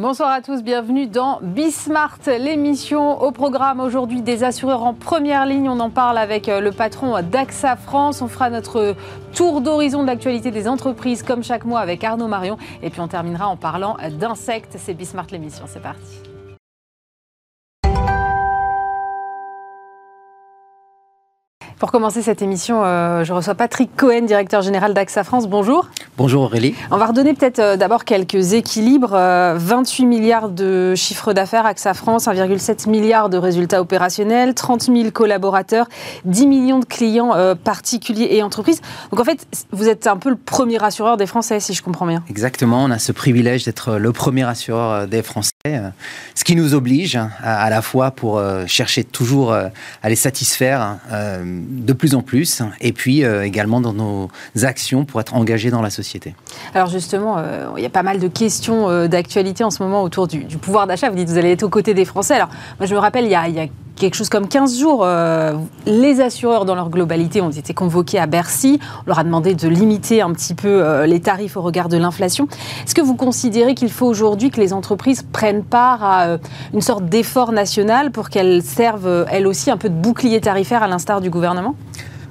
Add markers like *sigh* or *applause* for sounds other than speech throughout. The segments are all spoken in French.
Bonsoir à tous, bienvenue dans Bismart, l'émission au programme aujourd'hui des assureurs en première ligne. On en parle avec euh, le patron d'AXA France. On fera notre tour d'horizon de l'actualité des entreprises comme chaque mois avec Arnaud Marion. Et puis on terminera en parlant d'insectes. C'est Bismart l'émission, c'est parti. Pour commencer cette émission, euh, je reçois Patrick Cohen, directeur général d'AXA France. Bonjour. Bonjour Aurélie. On va redonner peut-être euh, d'abord quelques équilibres. 28 euh, milliards de chiffre d'affaires AXA France, 1,7 milliard de résultats opérationnels, 30 000 collaborateurs, 10 millions de clients particuliers et entreprises. Donc en fait, vous êtes un peu le premier assureur des Français, si je comprends bien. Exactement, on a ce privilège d'être le premier assureur des Français, ce qui nous oblige à, la fois pour chercher toujours à les satisfaire de plus en plus, et puis euh, également dans nos actions pour être engagés dans la société. Alors justement, euh, il y a pas mal de questions euh, d'actualité en ce moment autour du, pouvoir d'achat. Vous dites vous allez être aux côtés des Français. Alors moi je me rappelle, il y a, il y a quelque chose comme 15 jours, les assureurs dans leur globalité ont été convoqués à Bercy. On leur a demandé de limiter un petit peu les tarifs au regard de l'inflation. Est-ce que vous considérez qu'il faut aujourd'hui que les entreprises prennent part à une sorte d'effort national pour qu'elles servent elles aussi un peu de bouclier tarifaire à l'instar du gouvernement?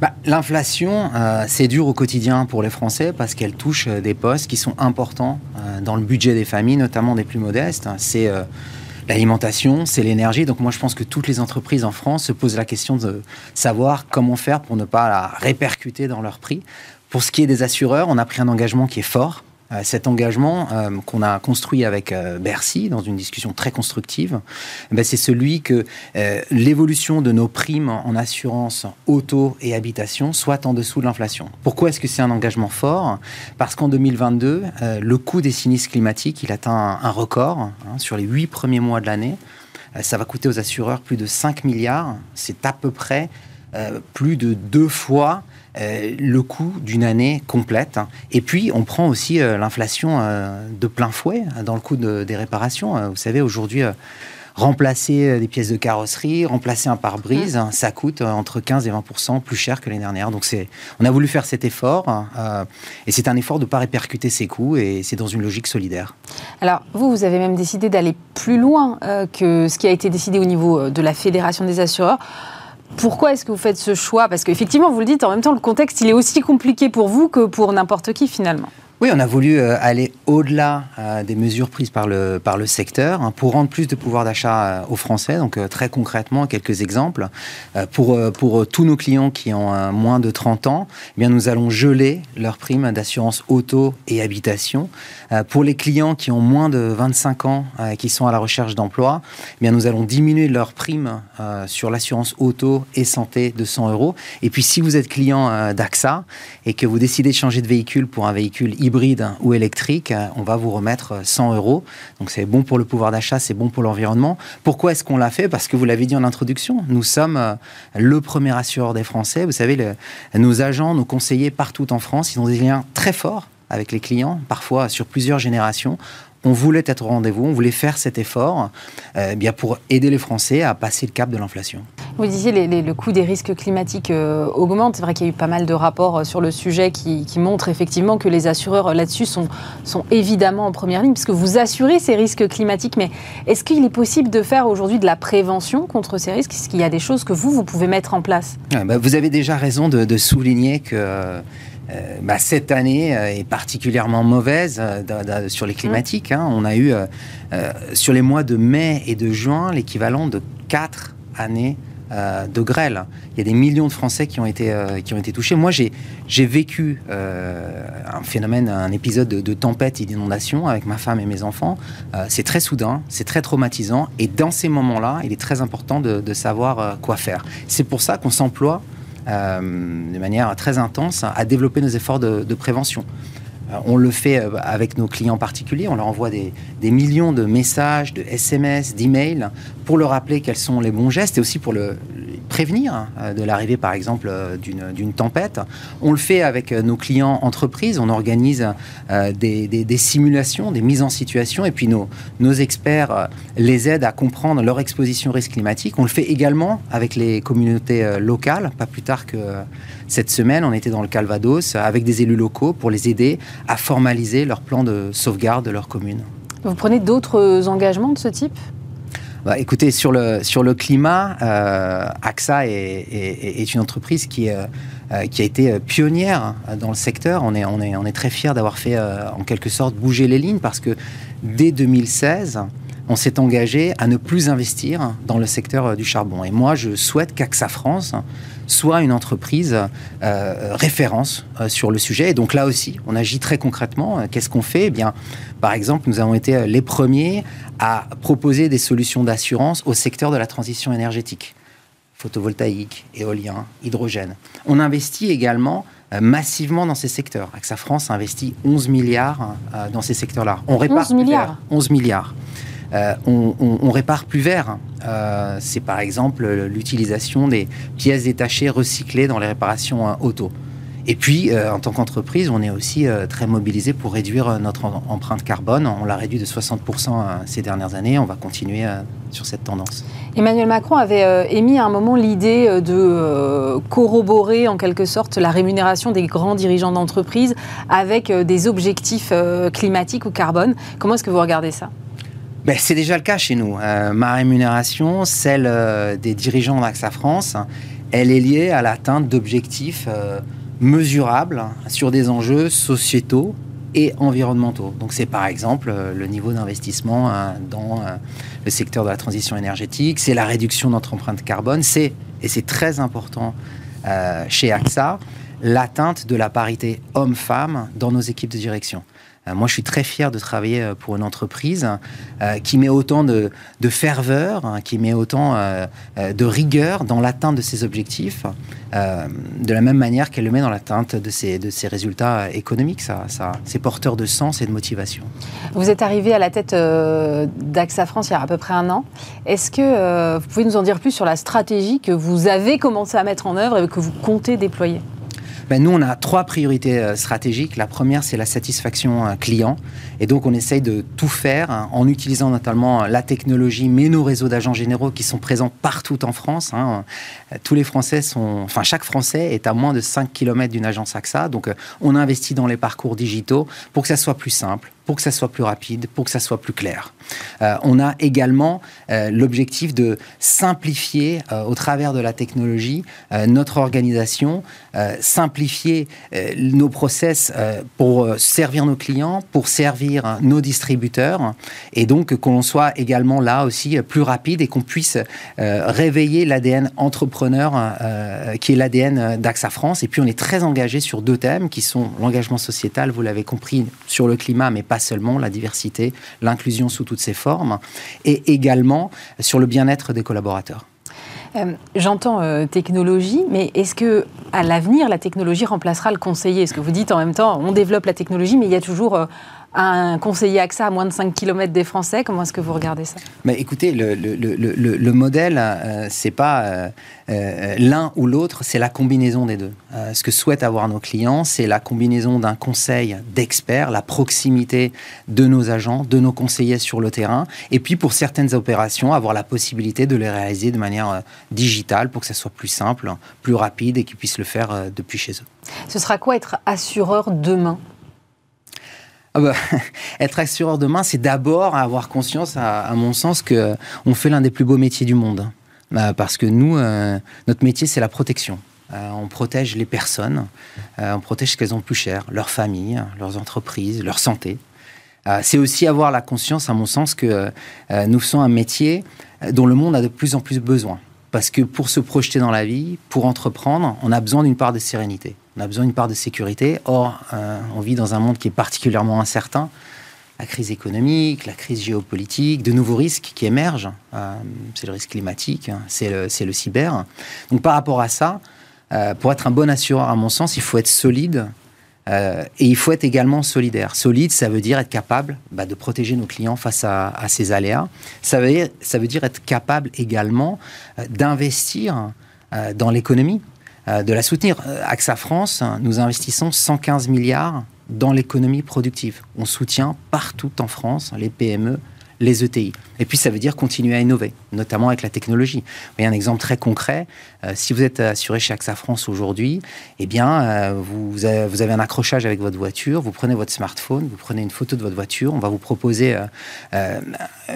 Bah, L'inflation, euh, c'est dur au quotidien pour les Français parce qu'elle touche euh, des postes qui sont importants euh, dans le budget des familles, notamment des plus modestes. C'est l'alimentation, c'est l'énergie. Donc moi, je pense que toutes les entreprises en France se posent la question de savoir comment faire pour ne pas la répercuter dans leur prix. Pour ce qui est des assureurs, on a pris un engagement qui est fort euh, cet engagement euh, qu'on a construit avec euh, Bercy dans une discussion très constructive, eh ben, c'est celui que l'évolution de nos primes en assurance auto et habitation soit en dessous de l'inflation. Pourquoi est-ce que c'est un engagement fort? Parce qu'en 2022, le coût des sinistres climatiques, il atteint un, record hein, sur les huit premiers mois de l'année. ça va coûter aux assureurs plus de 5 milliards. C'est à peu près plus de deux fois euh, le coût d'une année complète. Et puis, on prend aussi euh, l'inflation euh, de plein fouet dans le coût des réparations. Vous savez, aujourd'hui, remplacer des pièces de carrosserie, remplacer un pare-brise, mmh. ça coûte entre 15 et 20 plus cher que l'année dernière. Donc, on a voulu faire cet effort. et c'est un effort de ne pas répercuter ces coûts. Et c'est dans une logique solidaire. Alors, vous, vous avez même décidé d'aller plus loin que ce qui a été décidé au niveau de la Fédération des assureurs pourquoi est-ce que vous faites ce choix? Parce qu'effectivement, vous le dites, en même temps, le contexte, il est aussi compliqué pour vous que pour n'importe qui finalement. Oui, on a voulu euh, aller au-delà euh, des mesures prises par le, par le secteur hein, pour rendre plus de pouvoir d'achat euh, aux Français. Donc très concrètement, quelques exemples. Pour, pour tous nos clients qui ont moins de 30 ans, eh bien, nous allons geler leurs primes d'assurance auto et habitation. Pour les clients qui ont moins de 25 ans, qui sont à la recherche d'emploi, eh bien, nous allons diminuer leurs primes sur l'assurance auto et santé de 100 euros. Et puis si vous êtes client d'AXA et que vous décidez de changer de véhicule pour un véhicule hybride ou électrique, on va vous remettre 100 euros. Donc c'est bon pour le pouvoir d'achat, c'est bon pour l'environnement. Pourquoi est-ce qu'on l'a fait? Parce que vous l'avez dit en introduction, nous sommes euh, le premier assureur des Français. Vous savez, nos agents, nos conseillers partout en France, ils ont des liens très forts avec les clients, parfois sur plusieurs générations on voulait être au rendez-vous, on voulait faire cet effort euh, bien pour aider les Français à passer le cap de l'inflation. Vous disiez les, le coût des risques climatiques euh, augmente. C'est vrai qu'il y a eu pas mal de rapports euh, sur le sujet qui, montrent effectivement que les assureurs là-dessus sont, sont évidemment en première ligne, puisque vous assurez ces risques climatiques. Mais est-ce qu'il est possible de faire aujourd'hui de la prévention contre ces risques? Est-ce qu'il y a des choses que vous, vous pouvez mettre en place? Ah, bah, Vous avez déjà raison de, de souligner que bah, cette année euh, est particulièrement mauvaise euh, sur les climatiques. Hein. On a eu sur les mois de mai et de juin l'équivalent de quatre années de grêle. Il y a des millions de Français qui ont été, qui ont été touchés. Moi, j'ai vécu un phénomène, un épisode de, tempête et d'inondation avec ma femme et mes enfants. c'est très soudain, c'est très traumatisant. Et dans ces moments-là, il est très important de, savoir quoi faire. C'est pour ça qu'on s'emploie euh, de manière très intense à développer nos efforts de, prévention. Euh, on le fait euh, avec nos clients particuliers, on leur envoie des, millions de messages, de SMS, d'emails pour leur rappeler quels sont les bons gestes et aussi pour prévenir de l'arrivée, par exemple, d'une tempête. On le fait avec nos clients entreprises. On organise des, des, simulations, des mises en situation, et puis nos, nos experts les aident à comprendre leur exposition au risque climatique. On le fait également avec les communautés locales. Pas plus tard que cette semaine, on était dans le Calvados avec des élus locaux pour les aider à formaliser leur plan de sauvegarde de leur commune. Vous prenez d'autres engagements de ce type? Bah, écoutez, sur le, sur le climat, euh, AXA est, une entreprise qui, euh, euh, qui a été pionnière dans le secteur. On est, on est, on est très fiers d'avoir fait en quelque sorte bouger les lignes parce que dès 2016, on s'est engagé à ne plus investir dans le secteur du charbon. Et moi, je souhaite qu'AXA France soit une entreprise euh, référence euh, sur le sujet. Et donc là aussi, on agit très concrètement. Qu'est-ce qu'on fait? Eh bien, Par exemple, nous avons été les premiers à proposer des solutions d'assurance au secteur de la transition énergétique photovoltaïque, éolien, hydrogène. On investit également euh, massivement dans ces secteurs. AXA France investit 11 milliards dans ces secteurs-là. On répare 11 milliards. 11 milliards. Euh, on, répare plus vert. Euh, c'est par exemple l'utilisation des pièces détachées recyclées dans les réparations euh, auto. Et puis, en tant qu'entreprise, on est aussi très mobilisé pour réduire notre empreinte carbone. On l'a réduit de 60% ces dernières années. On va continuer sur cette tendance. Emmanuel Macron avait émis à un moment l'idée de corroborer en quelque sorte la rémunération des grands dirigeants d'entreprise avec des objectifs climatiques ou carbone. Comment est-ce que vous regardez ça? Ben, c'est déjà le cas chez nous. Euh, ma rémunération, celle euh, des dirigeants d'AXA France, elle est liée à l'atteinte d'objectifs euh, mesurables sur des enjeux sociétaux et environnementaux. Donc c'est par exemple le niveau d'investissement dans le secteur de la transition énergétique, c'est la réduction de notre empreinte carbone, c'est, et c'est très important chez AXA, l'atteinte de la parité homme-femme dans nos équipes de direction. Euh, moi, je suis très fier de travailler euh, pour une entreprise euh, qui met autant de, ferveur, hein, qui met autant de rigueur dans l'atteinte de ses objectifs, de la même manière qu'elle le met dans l'atteinte de ses, résultats économiques. Ça, ça, c'est porteur de sens et de motivation. Vous êtes arrivé à la tête d'AXA France il y a à peu près un an. Est-ce que vous pouvez nous en dire plus sur la stratégie que vous avez commencé à mettre en œuvre et que vous comptez déployer? Ben, Nous, on a trois priorités euh, stratégiques. La première, c'est la satisfaction euh, client. Et donc, on essaye de tout faire hein, en utilisant notamment euh, la technologie, mais nos réseaux d'agents généraux qui sont présents partout en France. Hein. Tous les Français sont... Enfin, chaque Français est à moins de 5 km d'une agence AXA. Donc, on investit dans les parcours digitaux pour que ça soit plus simple, pour que ça soit plus rapide, pour que ça soit plus clair. Euh, on a également euh, l'objectif de simplifier euh, au travers de la technologie notre organisation, simplifier nos process pour servir nos clients, pour servir nos distributeurs, et donc que l'on soit également là aussi plus rapide et qu'on puisse réveiller l'ADN entrepreneur qui est l'ADN d'AXA France. Et puis on est très engagé sur deux thèmes qui sont l'engagement sociétal, vous l'avez compris, sur le climat, mais pas seulement la diversité, l'inclusion sous toutes ses formes, et également sur le bien-être des collaborateurs. Euh, j'entends euh, technologie, mais est-ce que à l'avenir la technologie remplacera le conseiller? Est-ce que vous dites en même temps on développe la technologie, mais il y a toujours euh, un conseiller AXA à moins de 5 km des Français Comment est-ce que vous regardez ça? Mais Écoutez, le, le, le, le modèle, euh, c'est pas euh, euh, l'un ou l'autre, c'est la combinaison des deux. ce que souhaitent avoir nos clients, c'est la combinaison d'un conseil d'experts, la proximité de nos agents, de nos conseillers sur le terrain, et puis pour certaines opérations, avoir la possibilité de les réaliser de manière digitale pour que ça soit plus simple, plus rapide et qu'ils puissent le faire depuis chez eux. Ce sera quoi être assureur demain? Ah bah, *laughs* être assureur demain, c'est d'abord avoir conscience, à, mon sens, que on fait l'un des plus beaux métiers du monde. Bah, parce que nous, euh, notre métier, c'est la protection. Euh, on protège les personnes, euh, on protège ce qu'elles ont plus cher, leur famille, leurs entreprises, leur santé. c'est aussi avoir la conscience, à mon sens, que nous faisons un métier dont le monde a de plus en plus besoin. Parce que pour se projeter dans la vie, pour entreprendre, on a besoin d'une part de sérénité. On a besoin d'une part de sécurité. Or, euh, on vit dans un monde qui est particulièrement incertain. La crise économique, la crise géopolitique, de nouveaux risques qui émergent. Euh, c'est le risque climatique, hein, c'est le, cyber. Donc par rapport à ça, euh, pour être un bon assureur, à mon sens, il faut être solide et il faut être également solidaire. Solide, ça veut dire être capable bah, de protéger nos clients face à, ces aléas. Ça veut, dire, ça veut dire être capable également d'investir dans l'économie, de la soutenir. AXA France, nous investissons 115 milliards dans l'économie productive. On soutient partout en France les PME, les ETI. Et puis ça veut dire continuer à innover, notamment avec la technologie. Vous voyez un exemple très concret. Euh, si vous êtes assuré chez AXA France aujourd'hui, eh bien, euh, vous, avez, un accrochage avec votre voiture, vous prenez votre smartphone, vous prenez une photo de votre voiture, on va vous proposer euh,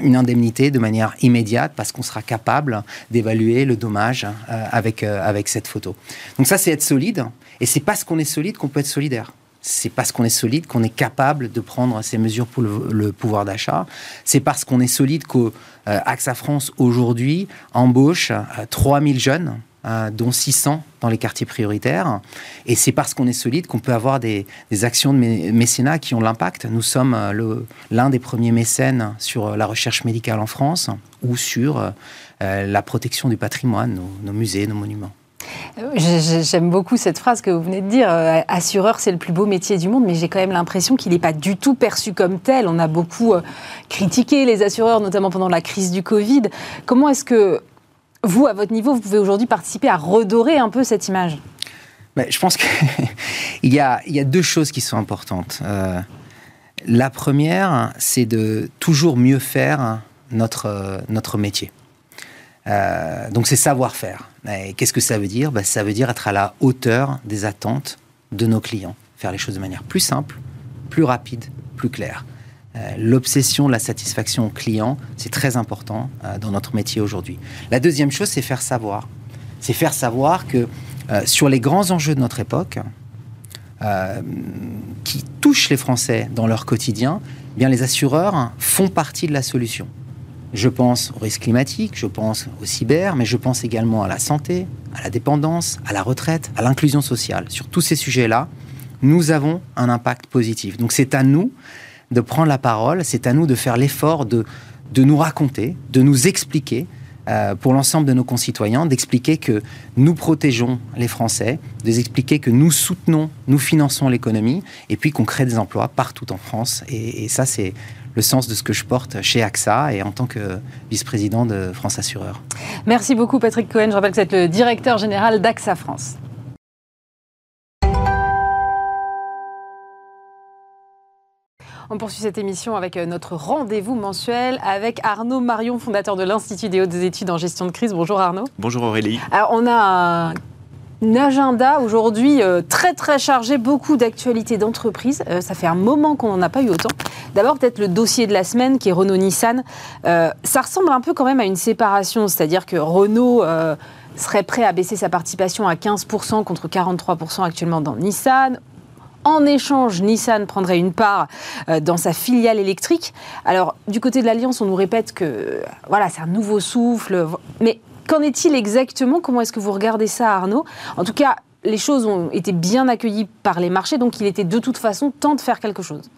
une indemnité de manière immédiate parce qu'on sera capable d'évaluer le dommage avec, avec cette photo. Donc ça, c'est être solide. Et c'est parce qu'on est solide qu'on peut être solidaire c'est parce qu'on est solide qu'on est capable de prendre ces mesures pour le, pouvoir d'achat. C'est parce qu'on est solide qu'AXA euh, France aujourd'hui embauche 3000 euh, jeunes, euh, dont 600 dans les quartiers prioritaires. Et c'est parce qu'on est solide qu'on peut avoir des, actions de mécénat qui ont l'impact. Nous sommes l'un des premiers mécènes sur la recherche médicale en France ou sur la protection du patrimoine, nos musées, nos monuments. J'aime beaucoup cette phrase que vous venez de dire. Euh, assureur, c'est le plus beau métier du monde, mais j'ai quand même l'impression qu'il n'est pas du tout perçu comme tel. On a beaucoup euh, critiqué les assureurs, notamment pendant la crise du Covid. Comment est-ce que vous, à votre niveau, vous pouvez aujourd'hui participer à redorer un peu cette image? Je pense qu'il *laughs* y, a, deux choses qui sont importantes. Euh, la première, c'est de toujours mieux faire notre, métier. Donc c'est savoir-faire. Qu'est-ce que ça veut dire? Ben, Ça veut dire être à la hauteur des attentes de nos clients, faire les choses de manière plus simple, plus rapide, plus claire. Euh, l'obsession de la satisfaction client, c'est très important euh, dans notre métier aujourd'hui. La deuxième chose, c'est faire savoir. C'est faire savoir que sur les grands enjeux de notre époque, qui touchent les Français dans leur quotidien, eh bien les assureurs font partie de la solution. Je pense au risque climatique, je pense au cyber, mais je pense également à la santé, à la dépendance, à la retraite, à l'inclusion sociale. Sur tous ces sujets-là, nous avons un impact positif. Donc c'est à nous de prendre la parole, c'est à nous de faire l'effort de, de nous raconter, de nous expliquer euh, pour l'ensemble de nos concitoyens, d'expliquer que nous protégeons les Français, d'expliquer que nous soutenons, nous finançons l'économie, et puis qu'on crée des emplois partout en France. Et ça, c'est le sens de ce que je porte chez AXA et en tant que vice-président de France Assureur. Merci beaucoup Patrick Cohen. Je rappelle que vous êtes le directeur général d'AXA France. On poursuit cette émission avec euh, notre rendez-vous mensuel avec Arnaud Marion, fondateur de l'Institut des hautes études en gestion de crise. Bonjour Arnaud. Bonjour Aurélie. Alors on a un un agenda aujourd'hui euh, très très chargé, beaucoup d'actualités d'entreprise. Euh, ça fait un moment qu'on n'en a pas eu autant. D'abord peut-être le dossier de la semaine qui est Renault-Nissan. Euh, ça ressemble un peu quand même à une séparation, c'est-à-dire que Renault serait prêt à baisser sa participation à 15% contre 43% actuellement dans Nissan. En échange, Nissan prendrait une part dans sa filiale électrique. Alors, du côté de l'Alliance, on nous répète que voilà, c'est un nouveau souffle. Mais Qu'en est-il exactement? Comment est-ce que vous regardez ça, Arnaud? En tout cas, les choses ont été bien accueillies par les marchés, donc il était de toute façon temps de faire quelque chose.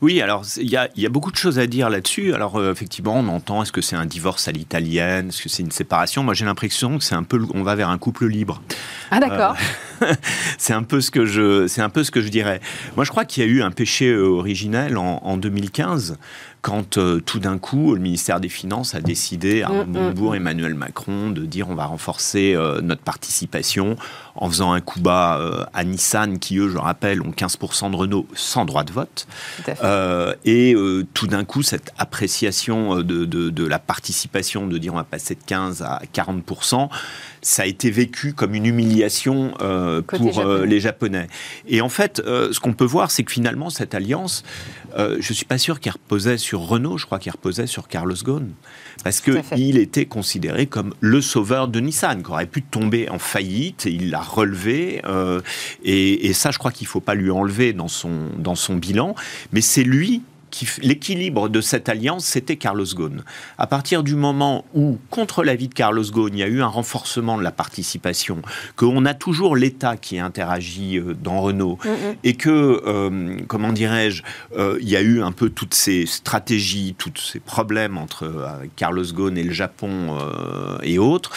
Oui, alors il y, a, beaucoup de choses à dire là-dessus. Alors euh, effectivement, on entend est-ce que c'est un divorce à l'italienne, est-ce que c'est une séparation? Moi, j'ai l'impression que c'est un peu, on va vers un couple libre. Ah d'accord. Euh, *laughs* c'est un peu ce que je, c'est un peu ce que je dirais. Moi, je crois qu'il y a eu un péché originel en, en 2015 quand euh, tout d'un coup, le ministère des Finances a décidé, à mm, mm, mm. Emmanuel Macron, de dire on va renforcer euh, notre participation en faisant un coup bas euh, à Nissan, qui eux, je rappelle, ont 15% de Renault sans droit de vote. et tout d'un coup, cette appréciation de, de, la participation, de dire on va passer de 15% à 40%, ça a été vécu comme une humiliation pour les Japonais. Et en fait, ce qu'on peut voir, c'est que finalement, cette alliance, je ne suis pas sûr qu'elle reposait sur Renault, je crois qu'il reposait sur Carlos Ghosn, parce qu'il était considéré comme le sauveur de Nissan, qui aurait pu tomber en faillite, et il l'a relevé, euh, et, et, ça, je crois qu'il ne faut pas lui enlever dans son, dans son bilan, mais c'est lui l'équilibre de cette alliance, c'était Carlos Ghosn. À partir du moment où, contre l'avis de Carlos Ghosn, il y a eu un renforcement de la participation, qu'on a toujours l'État qui interagit euh, dans Renault, mm, mm. et que, euh, comment dirais-je, euh, il y a eu un peu toutes ces stratégies, tous ces problèmes entre Carlos Ghosn et le Japon et autres,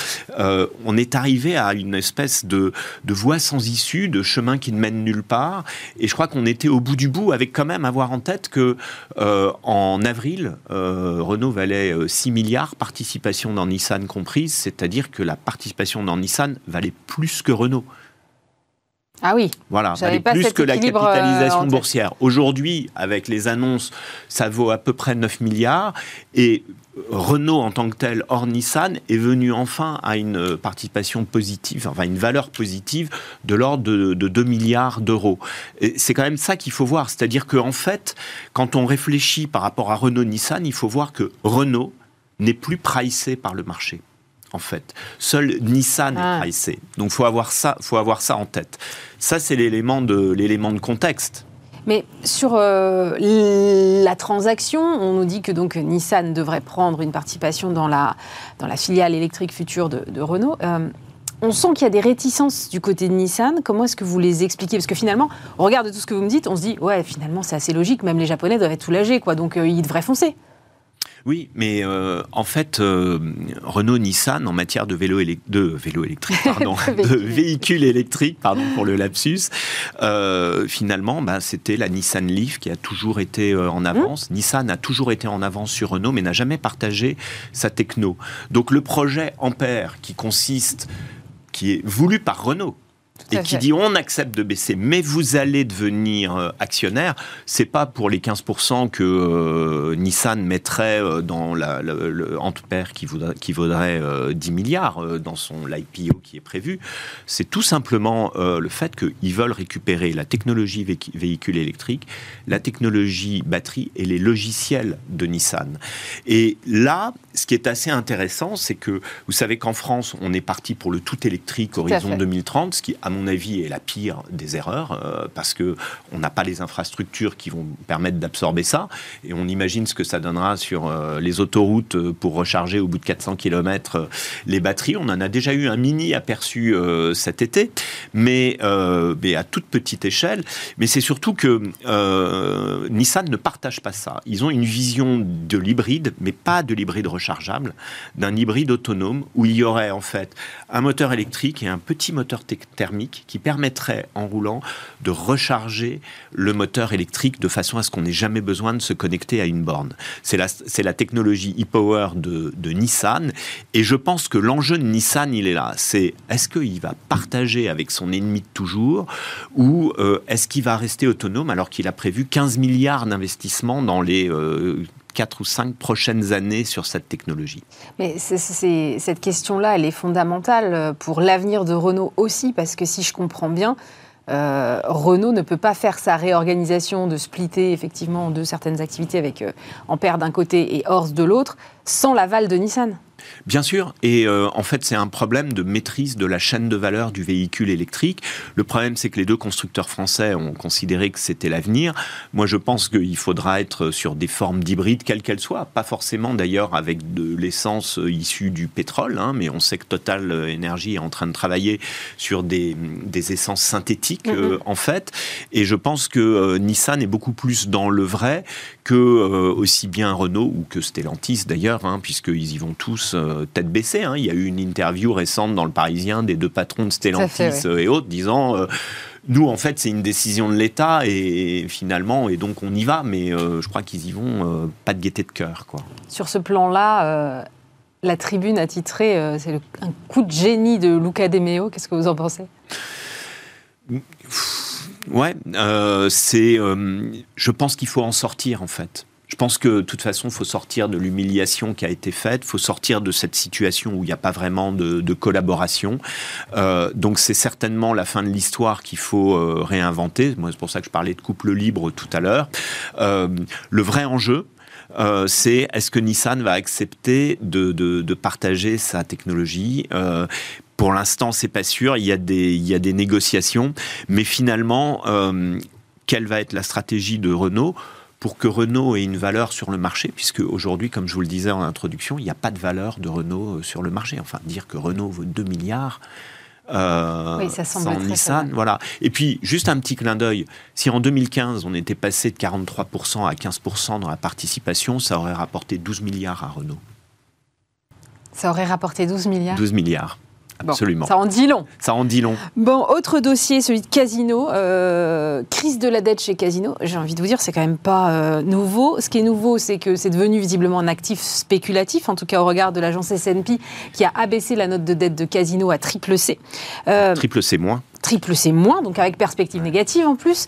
on est arrivé à une espèce de, de voie sans issue, de chemin qui ne mène nulle part, et je crois qu'on était au bout du bout avec quand même avoir en tête que en avril, Renault valait 6 milliards, participation dans Nissan comprise, c'est-à-dire que la participation dans Nissan valait plus que Renault. Ah oui. Voilà, valait plus que la capitalisation boursière. Aujourd'hui, avec les annonces, ça vaut à peu près 9 milliards. Et Renault en tant que tel, hors Nissan, est venu enfin à une participation positive, enfin une valeur positive de l'ordre de, 2 milliards d'euros. C'est quand même ça qu'il faut voir. C'est-à-dire qu'en fait, quand on réfléchit par rapport à Renault-Nissan, il faut voir que Renault n'est plus pricé par le marché. En fait, seul Nissan est ah. pricé. Donc, faut avoir ça, faut avoir ça en tête. Ça, c'est l'élément de l'élément de contexte. Mais sur euh, la transaction, on nous dit que donc Nissan devrait prendre une participation dans la, dans la filiale électrique future de, Renault. Euh, on sent qu'il y a des réticences du côté de Nissan. Comment est-ce que vous les expliquez? Parce que finalement, au regard de tout ce que vous me dites, on se dit, ouais, finalement, c'est assez logique. Même les Japonais doivent être soulagés, quoi. Donc, euh, ils devraient foncer. Oui, mais euh, en fait, euh, Renault-Nissan, en matière de vélo, de vélo électrique, *laughs* pardon, de véhicules électriques, pardon pour le lapsus, euh, finalement, bah, c'était la Nissan Leaf qui a toujours été en mmh. avance. Nissan a toujours été en avance sur Renault, mais n'a jamais partagé sa techno. Donc le projet Ampère, qui consiste qui est voulu par Renault, et qui dit on accepte de baisser, mais vous allez devenir euh, actionnaire, c'est pas pour les 15% que euh, Nissan mettrait euh, dans la, le, qui, voudrait, qui vaudrait 10 milliards dans son l'IPO qui est prévu. C'est tout simplement le fait qu'ils veulent récupérer la technologie véhicule électrique, la technologie batterie et les logiciels de Nissan. Et là, ce qui est assez intéressant, c'est que vous savez qu'en France, on est parti pour le tout électrique horizon 2030, ce qui, à mon avis, est la pire des erreurs, euh, parce que on n'a pas les infrastructures qui vont permettre d'absorber ça, et on imagine ce que ça donnera sur euh, les autoroutes euh, pour recharger au bout de 400 km les batteries. On en a déjà eu un mini aperçu cet été, mais, mais, à toute petite échelle. Mais c'est surtout que Nissan ne partage pas ça. Ils ont une vision de l'hybride, mais pas de l'hybride rechargeable, d'un hybride autonome où il y aurait en fait un moteur électrique et un petit moteur thermique qui permettrait en roulant de recharger le moteur électrique de façon à ce qu'on n'ait jamais besoin de se connecter à une borne. C'est la, la technologie e-power de, de Nissan et je pense que l'enjeu de Nissan, il est là. C'est est-ce qu'il va partager avec son ennemi de toujours ou euh, est-ce qu'il va rester autonome alors qu'il a prévu 15 milliards d'investissements dans les euh, quatre ou cinq prochaines années sur cette technologie. Mais cette question-là, elle est fondamentale euh, pour l'avenir de Renault aussi, parce que si je comprends bien, euh, Renault ne peut pas faire sa réorganisation de splitter effectivement de certaines activités avec euh, Ampère d'un côté et Horse de l'autre sans l'aval de Nissan. Bien sûr, et euh, en fait c'est un problème de maîtrise de la chaîne de valeur du véhicule électrique. Le problème c'est que les deux constructeurs français ont considéré que c'était l'avenir. Moi je pense qu'il faudra être sur des formes d'hybrides, quelles qu'elles soient, pas forcément d'ailleurs avec de l'essence issue du pétrole, hein, mais on sait que Total Energy est en train de travailler sur des, essences synthétiques mm-hmm. euh, en fait, et je pense que euh, Nissan est beaucoup plus dans le vrai que aussi bien Renault ou que Stellantis d'ailleurs, hein, puisqu'ils y vont tous euh, tête baissée. Hein. Il y a eu une interview récente dans le Parisien des deux patrons de Stellantis euh, et autres disant euh, nous, en fait, c'est une décision de l'État et, finalement, et donc on y va, mais je crois qu'ils y vont pas de gaieté de cœur. Quoi. Sur ce plan-là, la tribune a titré c'est un coup de génie de Luca De Meo. Qu'est-ce que vous en pensez? Ouais, c'est. je pense qu'il faut en sortir en fait. Je pense que de toute façon, il faut sortir de l'humiliation qui a été faite, il faut sortir de cette situation où il n'y a pas vraiment de, collaboration. Euh, donc c'est certainement la fin de l'histoire qu'il faut euh, réinventer. Moi, c'est pour ça que je parlais de couple libre tout à l'heure. Euh, le vrai enjeu, c'est est-ce que Nissan va accepter de, partager sa technologie? Pour l'instant, c'est pas sûr. Il y a des, il y a des négociations, mais finalement, quelle va être la stratégie de Renault? Pour que Renault ait une valeur sur le marché, puisque aujourd'hui, comme je vous le disais en introduction, il n'y a pas de valeur de Renault euh, sur le marché. Enfin, dire que Renault vaut 2 milliards. Euh, oui, ça semble sans Nissan, voilà. Et puis, juste un petit clin d'œil, si en 2015 on était passé de 43% à 15% dans la participation, ça aurait rapporté 12 milliards à Renault. Ça aurait rapporté 12 milliards? 12 milliards absolument. ça en dit long. Ça en dit long. Bon, autre dossier, celui de Casino. Euh, crise de la dette chez Casino. J'ai envie de vous dire, c'est quand même pas euh, nouveau. Ce qui est nouveau, c'est que c'est devenu visiblement un actif spéculatif, en tout cas au regard de l'agence S&P, qui a abaissé la note de dette de Casino à triple C. Euh, triple C moins. Triple C moins, donc avec perspective négative en plus.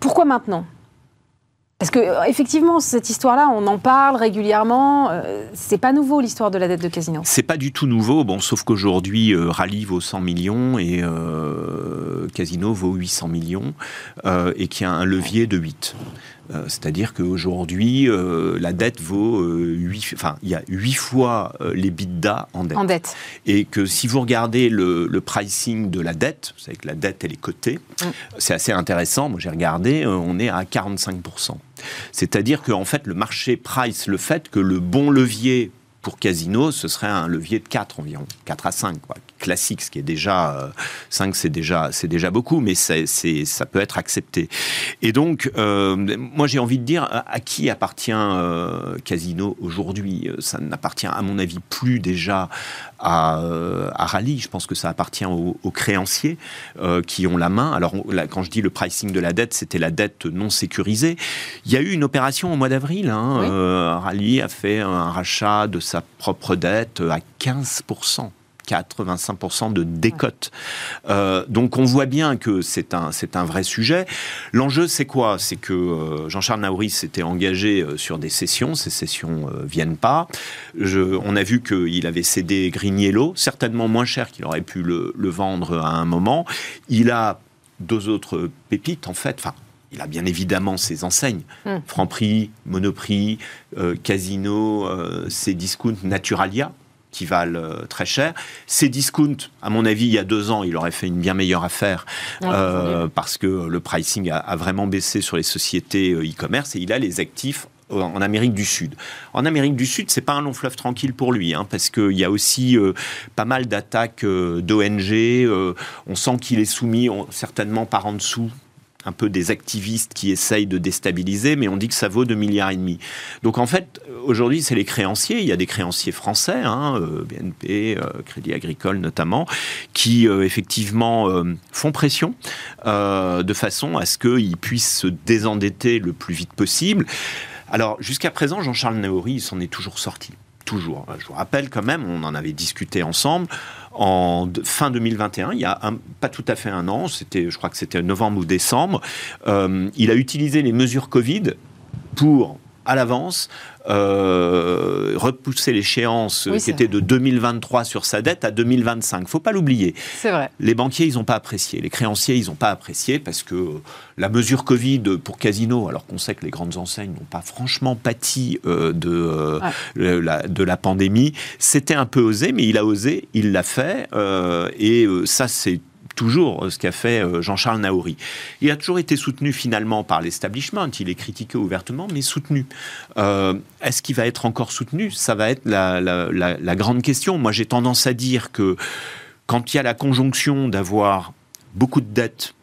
pourquoi maintenant? Parce que euh, effectivement, cette histoire-là, on en parle régulièrement. Euh, c'est pas nouveau l'histoire de la dette de Casino. C'est pas du tout nouveau, bon, sauf qu'aujourd'hui, euh, Rallye vaut 100 millions et Casino vaut 800 millions et qu'il y a un levier de 8. Euh, c'est-à-dire qu'aujourd'hui, euh, la dette vaut 8, euh, enfin, il y a 8 fois les bidda en dette. En dette. Et que si vous regardez le, pricing de la dette, vous savez que la dette, elle est cotée, mm. c'est assez intéressant. Moi, j'ai regardé, on est à 45%. C'est-à-dire qu'en fait, le marché price le fait que le bon levier pour Casino, ce serait un levier de 4 environ, 4 à 5, quoi. Classique, ce qui est déjà 5, euh, c'est déjà c'est déjà beaucoup, mais c'est ça peut être accepté. Et donc, euh, moi j'ai envie de dire à, qui appartient euh, Casino aujourd'hui? Ça n'appartient à mon avis plus déjà à, à Rally. Je pense que ça appartient aux, créanciers qui ont la main. Alors quand je dis le pricing de la dette, c'était la dette non sécurisée. Il y a eu une opération au mois d'avril. Hein, Rally a fait un rachat de sa propre dette à 15%. 85% de décote. Euh, donc on voit bien que c'est un, c'est un vrai sujet. L'enjeu, c'est quoi? C'est que euh, Jean-Charles Naouris s'était engagé euh, sur des sessions. Ces sessions ne viennent pas. Je, on a vu qu'il avait cédé Grignello, certainement moins cher qu'il aurait pu le, le, vendre à un moment. Il a deux autres pépites, en fait. Enfin, il a bien évidemment ses enseignes. Hmm. Franprix, Monoprix, euh, Casino, euh, ses discounts Naturalia, qui valent euh, très cher. Ces discounts, à mon avis, il y a deux ans, il aurait fait une bien meilleure affaire parce que le pricing a, vraiment baissé sur les sociétés e-commerce et il a les actifs en Amérique du Sud. En Amérique du Sud, c'est pas un long fleuve tranquille pour lui, hein, parce qu'il y a aussi pas mal d'attaques d'ONG. on sent qu'il est soumis, certainement par en dessous, un peu des activistes qui essayent de déstabiliser, mais on dit que ça vaut 2 milliards et demi. Donc en fait, aujourd'hui, c'est les créanciers. Il y a des créanciers français, hein, euh, BNP, euh, Crédit Agricole notamment, qui euh, effectivement font pression de façon à ce qu'ils puissent se désendetter le plus vite possible. Alors jusqu'à présent, Jean-Charles Naouri, il s'en est toujours sorti toujours. Je vous rappelle quand même, on en avait discuté ensemble en fin 2021, il y a pas tout à fait un an, c'était, je crois que c'était novembre ou décembre, euh, il a utilisé les mesures Covid pour à l'avance euh, repousser l'échéance qui était de 2023 sur sa dette à 2025. Faut pas l'oublier. C'est vrai. Les banquiers, ils n'ont pas apprécié. Les créanciers, ils n'ont pas apprécié parce que la mesure Covid pour Casino, alors qu'on sait que les grandes enseignes n'ont pas franchement pâti euh, de, euh, la, de la pandémie, c'était un peu osé, mais il a osé, il l'a fait. et ça, c'est toujours euh, ce qu'a fait euh, Jean-Charles Naouri. Il a toujours été soutenu finalement par l'establishment, il est critiqué ouvertement, mais soutenu. Euh, est-ce qu'il va être encore soutenu? Ça va être la, la grande question. Moi j'ai tendance à dire que quand il y a la conjonction d'avoir beaucoup de dettes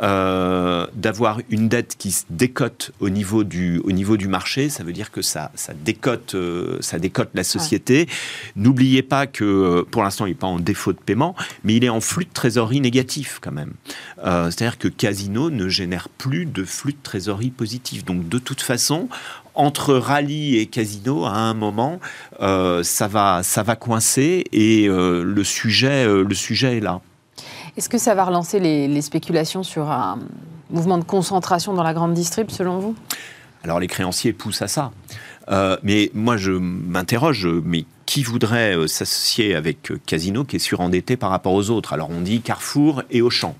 euh, d'avoir une dette qui se décote au niveau du, au niveau du marché, ça veut dire que ça, ça, décote, euh, ça décote la société. N'oubliez pas que euh, pour l'instant, il n'est pas en défaut de paiement, mais il est en flux de trésorerie négatif quand même. C'est-à-dire que Casino ne génère plus de flux de trésorerie positif. Donc de toute façon, entre rallye et casino, à un moment, ça, va, ça va coincer et le, sujet, le sujet est là. Est-ce que ça va relancer les, spéculations sur un mouvement de concentration dans la grande distrib, selon vous? Alors les créanciers poussent à ça. Euh, mais moi, je m'interroge, mais qui voudrait euh, s'associer avec Casino qui est surendetté par rapport aux autres? Alors on dit Carrefour et Auchan.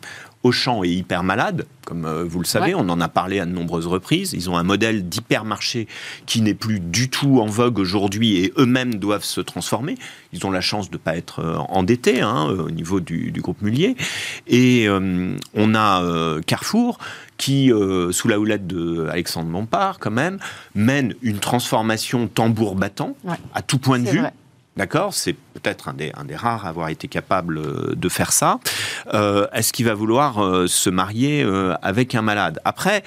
Auchan est hyper malade, comme euh, vous le savez, on en a parlé à de nombreuses reprises. Ils ont un modèle d'hypermarché qui n'est plus du tout en vogue aujourd'hui et eux-mêmes doivent se transformer. Ils ont la chance de ne pas être euh, endettés hein, euh, au niveau du, groupe Mullier. Et on a Carrefour qui, sous la houlette de Alexandre quand même, mène une transformation tambour battant à tout point de vue. D'accord C'est peut-être un des, un des rares à avoir été capable euh, de faire ça. Euh, Est-ce qu'il va vouloir euh, se marier euh, avec un malade? Après,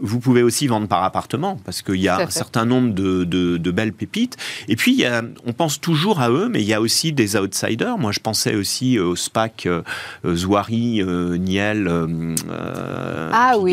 vous pouvez aussi vendre par appartement, parce qu'il y a un certain nombre de, de- de belles pépites. Et puis, il y a- on pense toujours à eux, mais il y a aussi des outsiders. Moi, je pensais aussi au SPAC Zouari, Niel, Ah oui.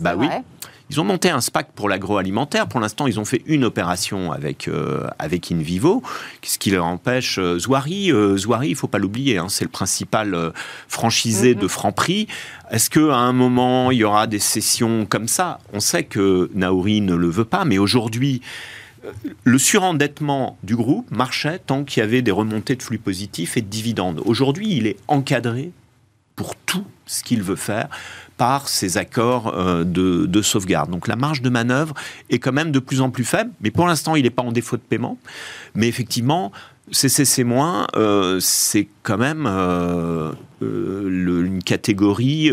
Bah oui. vrai. Ils ont monté un SPAC pour l'agroalimentaire. Pour l'instant, ils ont fait une opération avec, euh, avec InVivo, ce qui leur empêche. euh, Zouari, euh, Zouari, il faut pas l'oublier, hein, c'est le principal euh, franchisé Mhm. de Franprix. Est-ce qu'à un moment, il y aura des sessions comme ça? On sait que Naori ne le veut pas, mais aujourd'hui, le surendettement du groupe marchait tant qu'il y avait des remontées de flux positifs et de dividendes. Aujourd'hui, il est encadré pour tout ce qu'il veut faire par ces accords euh, de, de sauvegarde. Donc la marge de manœuvre est quand même de plus en plus faible, mais pour l'instant il n'est pas en défaut de paiement. Mais effectivement, CCC-, euh, c'est quand même euh, euh, une catégorie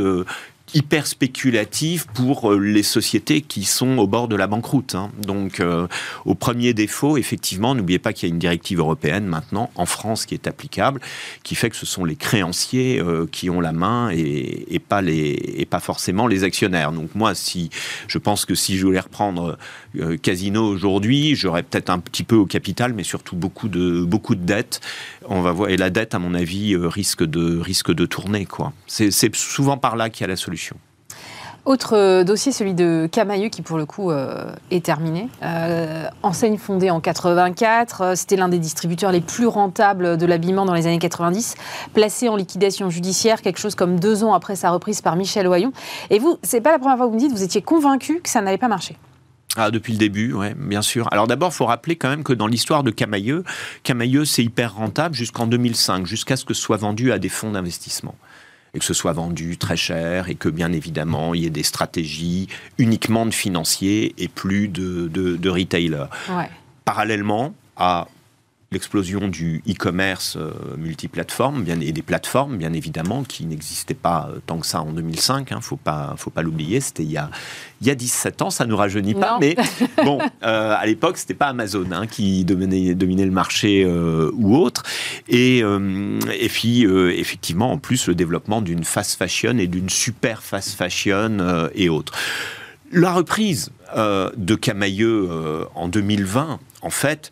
hyper spéculative pour euh, les sociétés qui sont au bord de la banqueroute. hein. Donc, euh, au premier défaut, effectivement, n'oubliez pas qu'il y a une directive européenne maintenant en France qui est applicable, qui fait que ce sont les créanciers euh, qui ont la main et, pas les et pas forcément les actionnaires. Donc moi, si je pense que si je voulais reprendre Casino aujourd'hui, j'aurais peut-être un petit peu au capital, mais surtout beaucoup de beaucoup de dettes. On va voir et la dette, à mon avis, euh, risque de risque de tourner quoi. C'est c'est souvent par là qu'il y a la solution. Autre euh, dossier, celui de Camailleux, qui pour le coup euh, est terminé. Enseigne fondée en 84, euh, c'était l'un des distributeurs les plus rentables de l'habillement dans les années 90, placé en liquidation judiciaire, quelque chose comme deux ans après sa reprise par Michel Oyon. Et vous, c'est pas la première fois que vous me dites, vous étiez convaincu que ça n'allait pas marcher. Ah, depuis le début, ouais, bien sûr. Alors d'abord, il faut rappeler quand même que dans l'histoire de Camailleux, Camailleux, c'est hyper rentable jusqu'en 2005, jusqu'à ce que ce soit vendu à des fonds d'investissement. Et que ce soit vendu très cher et que bien évidemment, il y ait des stratégies uniquement de financiers et plus de, de, de retailers. Ouais. Parallèlement à l'explosion du e-commerce euh, multiplateforme bien, et des plateformes, bien évidemment, qui n'existaient pas euh, tant que ça en 2005. Il ne faut pas, faut pas l'oublier. C'était il y a, il y a 17 ans, ça ne nous rajeunit pas. Non. Mais *laughs* bon, euh, à l'époque, c'était pas Amazon hein, qui dominait, dominait le marché euh, ou autre. Et, et puis, effectivement, en plus, le développement d'une fast fashion et d'une super fast fashion et autres. La reprise de Camailleux en 2020, en fait,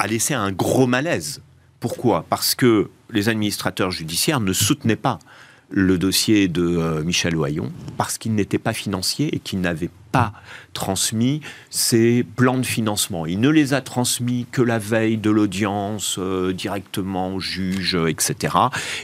a laissé un gros malaise. Pourquoi? Parce que les administrateurs judiciaires ne soutenaient pas le dossier de euh, Michel Ohaillon parce qu'il n'était pas financier et qu'il n'avait pas transmis ses plans de financement. Il ne les a transmis que la veille de l'audience, euh, directement au juge, euh, etc.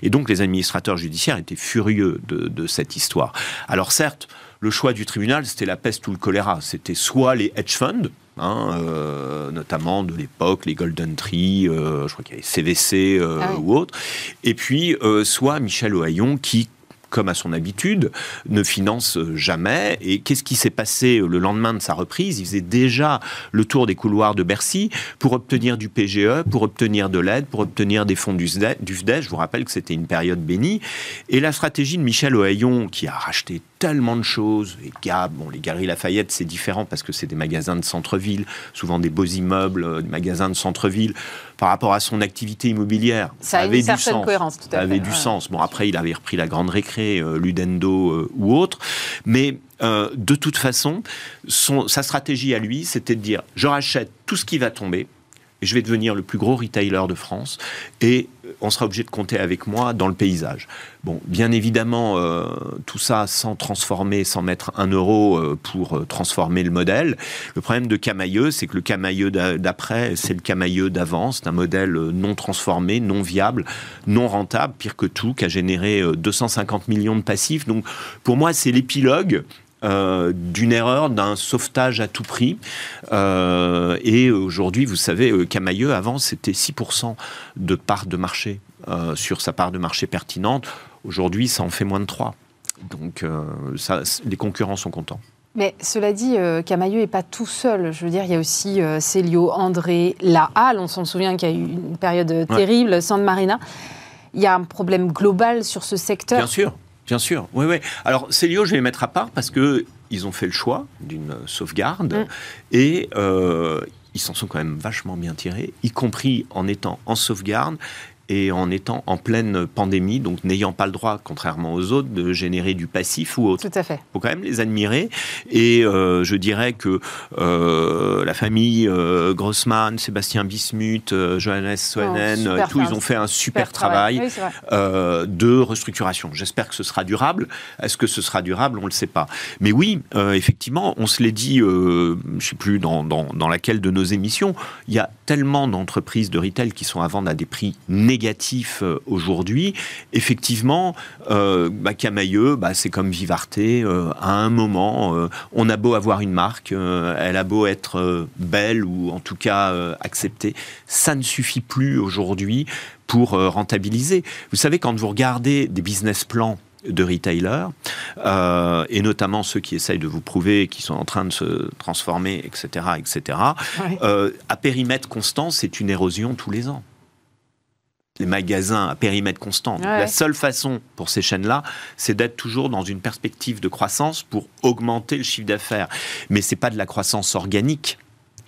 Et donc les administrateurs judiciaires étaient furieux de cette histoire. Alors certes, le choix du tribunal, c'était la peste ou le choléra. C'était soit les hedge funds, hein, euh, notamment de l'époque, les Golden Tree, euh, je crois qu'il y avait CVC euh, Ah oui. ou autre, et puis soit Michel Ohaillon qui comme à son habitude, ne finance jamais. Et qu'est-ce qui s'est passé le lendemain de sa reprise? Il faisait déjà le tour des couloirs de Bercy pour obtenir du PGE, pour obtenir de l'aide, pour obtenir des fonds du FDES. Je vous rappelle que c'était une période bénie. Et la stratégie de Michel Ohaillon, qui a racheté tellement de choses, et Gab, bon, les Galeries Lafayette, c'est différent parce que c'est des magasins de centre-ville, souvent des beaux immeubles, euh, des magasins de centre-ville, par rapport à son activité immobilière. Ça une avait du sens. cohérence, tout à Ça avait du sens. Bon, après, il avait repris la Grande Récré, euh, Ludendo euh, ou autre. Mais euh, de toute façon, son, sa stratégie à lui, c'était de dire je rachète tout ce qui va tomber. Je vais devenir le plus gros retailer de France et on sera obligé de compter avec moi dans le paysage. Bon, bien évidemment, euh, tout ça sans transformer, sans mettre un euro euh, pour euh, transformer le modèle. Le problème de Camailleux, c'est que le Camailleux d'a- d'après, c'est le Camailleux d'avant. C'est un modèle euh, non transformé, non viable, non rentable, pire que tout, qui a généré euh, 250 millions de passifs. Donc, pour moi, c'est l'épilogue euh, d'une erreur, d'un sauvetage à tout prix. Euh, et aujourd'hui, vous savez, euh, Camailleux, avant, c'était 6% de part de marché sur sa part de marché pertinente. Aujourd'hui, ça en fait moins de 3. Donc, ça, c- les concurrents sont contents. Mais cela dit, Camailleux n'est pas tout seul. Je veux dire, il y a aussi Célio, André, La Halle. On s'en souvient qu'il y a eu une période euh, Ouais. terrible, San Marina. Il y a un problème global sur ce secteur. Bien sûr, bien sûr. Oui, oui. Alors, Célio, je vais les mettre à part parce que ils ont fait le choix d'une sauvegarde Mm. et euh, ils s'en sont quand même vachement bien tirés, y compris en étant en sauvegarde et en étant en pleine pandémie, donc n'ayant pas le droit, contrairement aux autres, de générer du passif ou autre. Tout à fait. Il faut quand même les admirer. Et euh, je dirais que euh, la famille euh, Grossman, Sébastien Bismuth, Johannes Soenen, Oh, tous, ils ont fait un super, travail, Oui, euh, de restructuration. J'espère que ce sera durable. Est-ce que ce sera durable? On ne le sait pas. Mais oui, euh, effectivement, on se l'est dit, euh, je ne sais plus dans, dans, dans laquelle de nos émissions, il y a tellement d'entreprises de retail qui sont à vendre à des prix négatifs euh, aujourd'hui. Effectivement, euh, bah, Camailleux, bah, c'est comme Vivarté. euh, à un moment, euh, on a beau avoir une marque, elle a beau être belle ou en tout cas acceptée, ça ne suffit plus aujourd'hui pour rentabiliser. Vous savez, quand vous regardez des business plans de retailers, euh, et notamment ceux qui essayent de vous prouver qu'ils sont en train de se transformer, etc., etc., Ouais. euh, à périmètre constant, c'est une érosion tous les ans. Les magasins à périmètre constant. Ouais. La seule façon pour ces chaînes-là, c'est d'être toujours dans une perspective de croissance pour augmenter le chiffre d'affaires. Mais c'est pas de la croissance organique.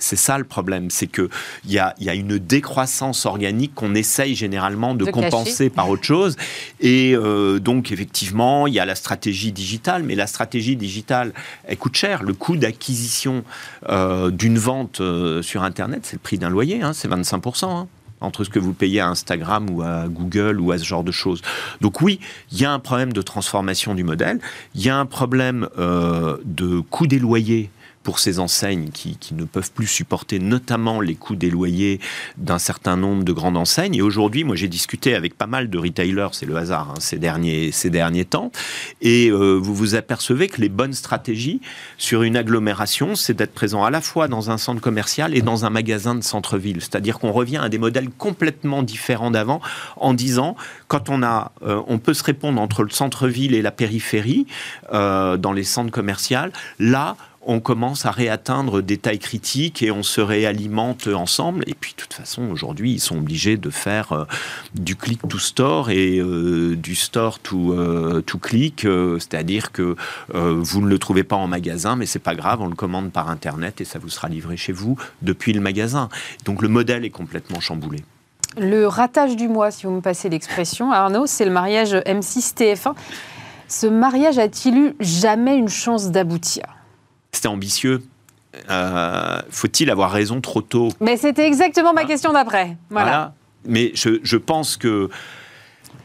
C'est ça le problème, c'est que il y a, y a une décroissance organique qu'on essaye généralement de, De cacher. compenser par autre chose. Et euh, donc effectivement, il y a la stratégie digitale, mais la stratégie digitale, elle coûte cher. Le coût d'acquisition euh, d'une vente euh, sur Internet, c'est le prix d'un loyer, hein, c'est 25%. hein, entre ce que vous payez à Instagram ou à Google ou à ce genre de choses. Donc oui, il y a un problème de transformation du modèle, il y a un problème euh, de coût des loyers pour ces enseignes qui, qui ne peuvent plus supporter notamment les coûts des loyers d'un certain nombre de grandes enseignes. Et aujourd'hui, moi j'ai discuté avec pas mal de retailers, c'est le hasard hein, ces, derniers, ces derniers temps, et euh, vous vous apercevez que les bonnes stratégies sur une agglomération, c'est d'être présent à la fois dans un centre commercial et dans un magasin de centre-ville. C'est-à-dire qu'on revient à des modèles complètement différents d'avant en disant, quand on a, euh, on peut se répondre entre le centre-ville et la périphérie euh, dans les centres commerciaux, là, on commence à réatteindre des tailles critiques et on se réalimente ensemble. Et puis, de toute façon, aujourd'hui, ils sont obligés de faire euh, du click to store et euh, du store to, euh, to click, euh, c'est-à-dire que vous ne le trouvez pas en magasin, mais c'est pas grave, on le commande par internet et ça vous sera livré chez vous depuis le magasin. Donc, le modèle est complètement chamboulé. Le ratage du mois, si vous me passez l'expression, *laughs* Arnaud, c'est le mariage M6-TF1. Ce mariage a-t-il eu jamais une chance d'aboutir? C'était ambitieux. Euh, Faut-il avoir raison trop tôt? Mais c'était exactement ma Ah. question d'après. Voilà. Voilà. Mais je, je pense que.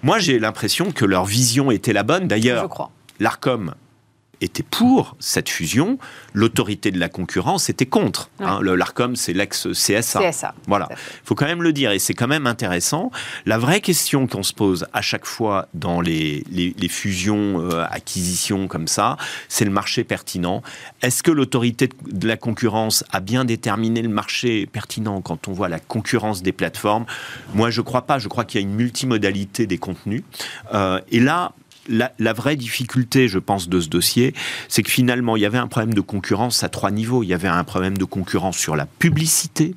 Moi, j'ai l'impression que leur vision était la bonne. Je D'ailleurs, crois. l'ARCOM était pour cette fusion, l'autorité de la concurrence était contre. hein. Le- L'ARCOM, c'est l'ex-CSA. CSA. Voilà, il faut quand même le dire, et c'est quand même intéressant. La vraie question qu'on se pose à chaque fois dans les, les- les fusions, euh, acquisitions comme ça, c'est le marché pertinent. Est-ce que l'autorité de la concurrence a bien déterminé le marché pertinent quand on voit la concurrence des plateformes? Moi, je crois pas. Je crois qu'il y a une multimodalité des contenus. Euh, et là, la, la vraie difficulté, je pense, de ce dossier, c'est que finalement, il y avait un problème de concurrence à trois niveaux. Il y avait un problème de concurrence sur la publicité,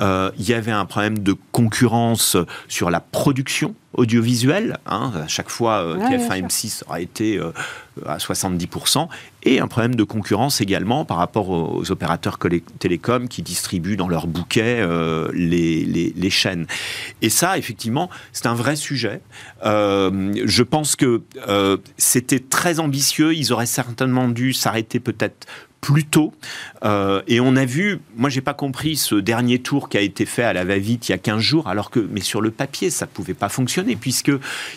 euh, il y avait un problème de concurrence sur la production audiovisuelle. hein. À chaque fois, euh, Ouais, bien TF1 M6 aura été euh, à 70%. Et un problème de concurrence également par rapport aux, opérateurs télécoms qui distribuent dans leur bouquet euh, les, les- les chaînes. Et ça, effectivement, c'est un vrai sujet. Euh, je pense que euh, c'était très ambitieux. Ils auraient certainement dû s'arrêter peut-être plus tôt. Euh, et on a vu, moi j'ai pas compris ce dernier tour qui a été fait à la va-vite il y a 15 jours, alors que, mais sur le papier, ça pouvait pas fonctionner, puisque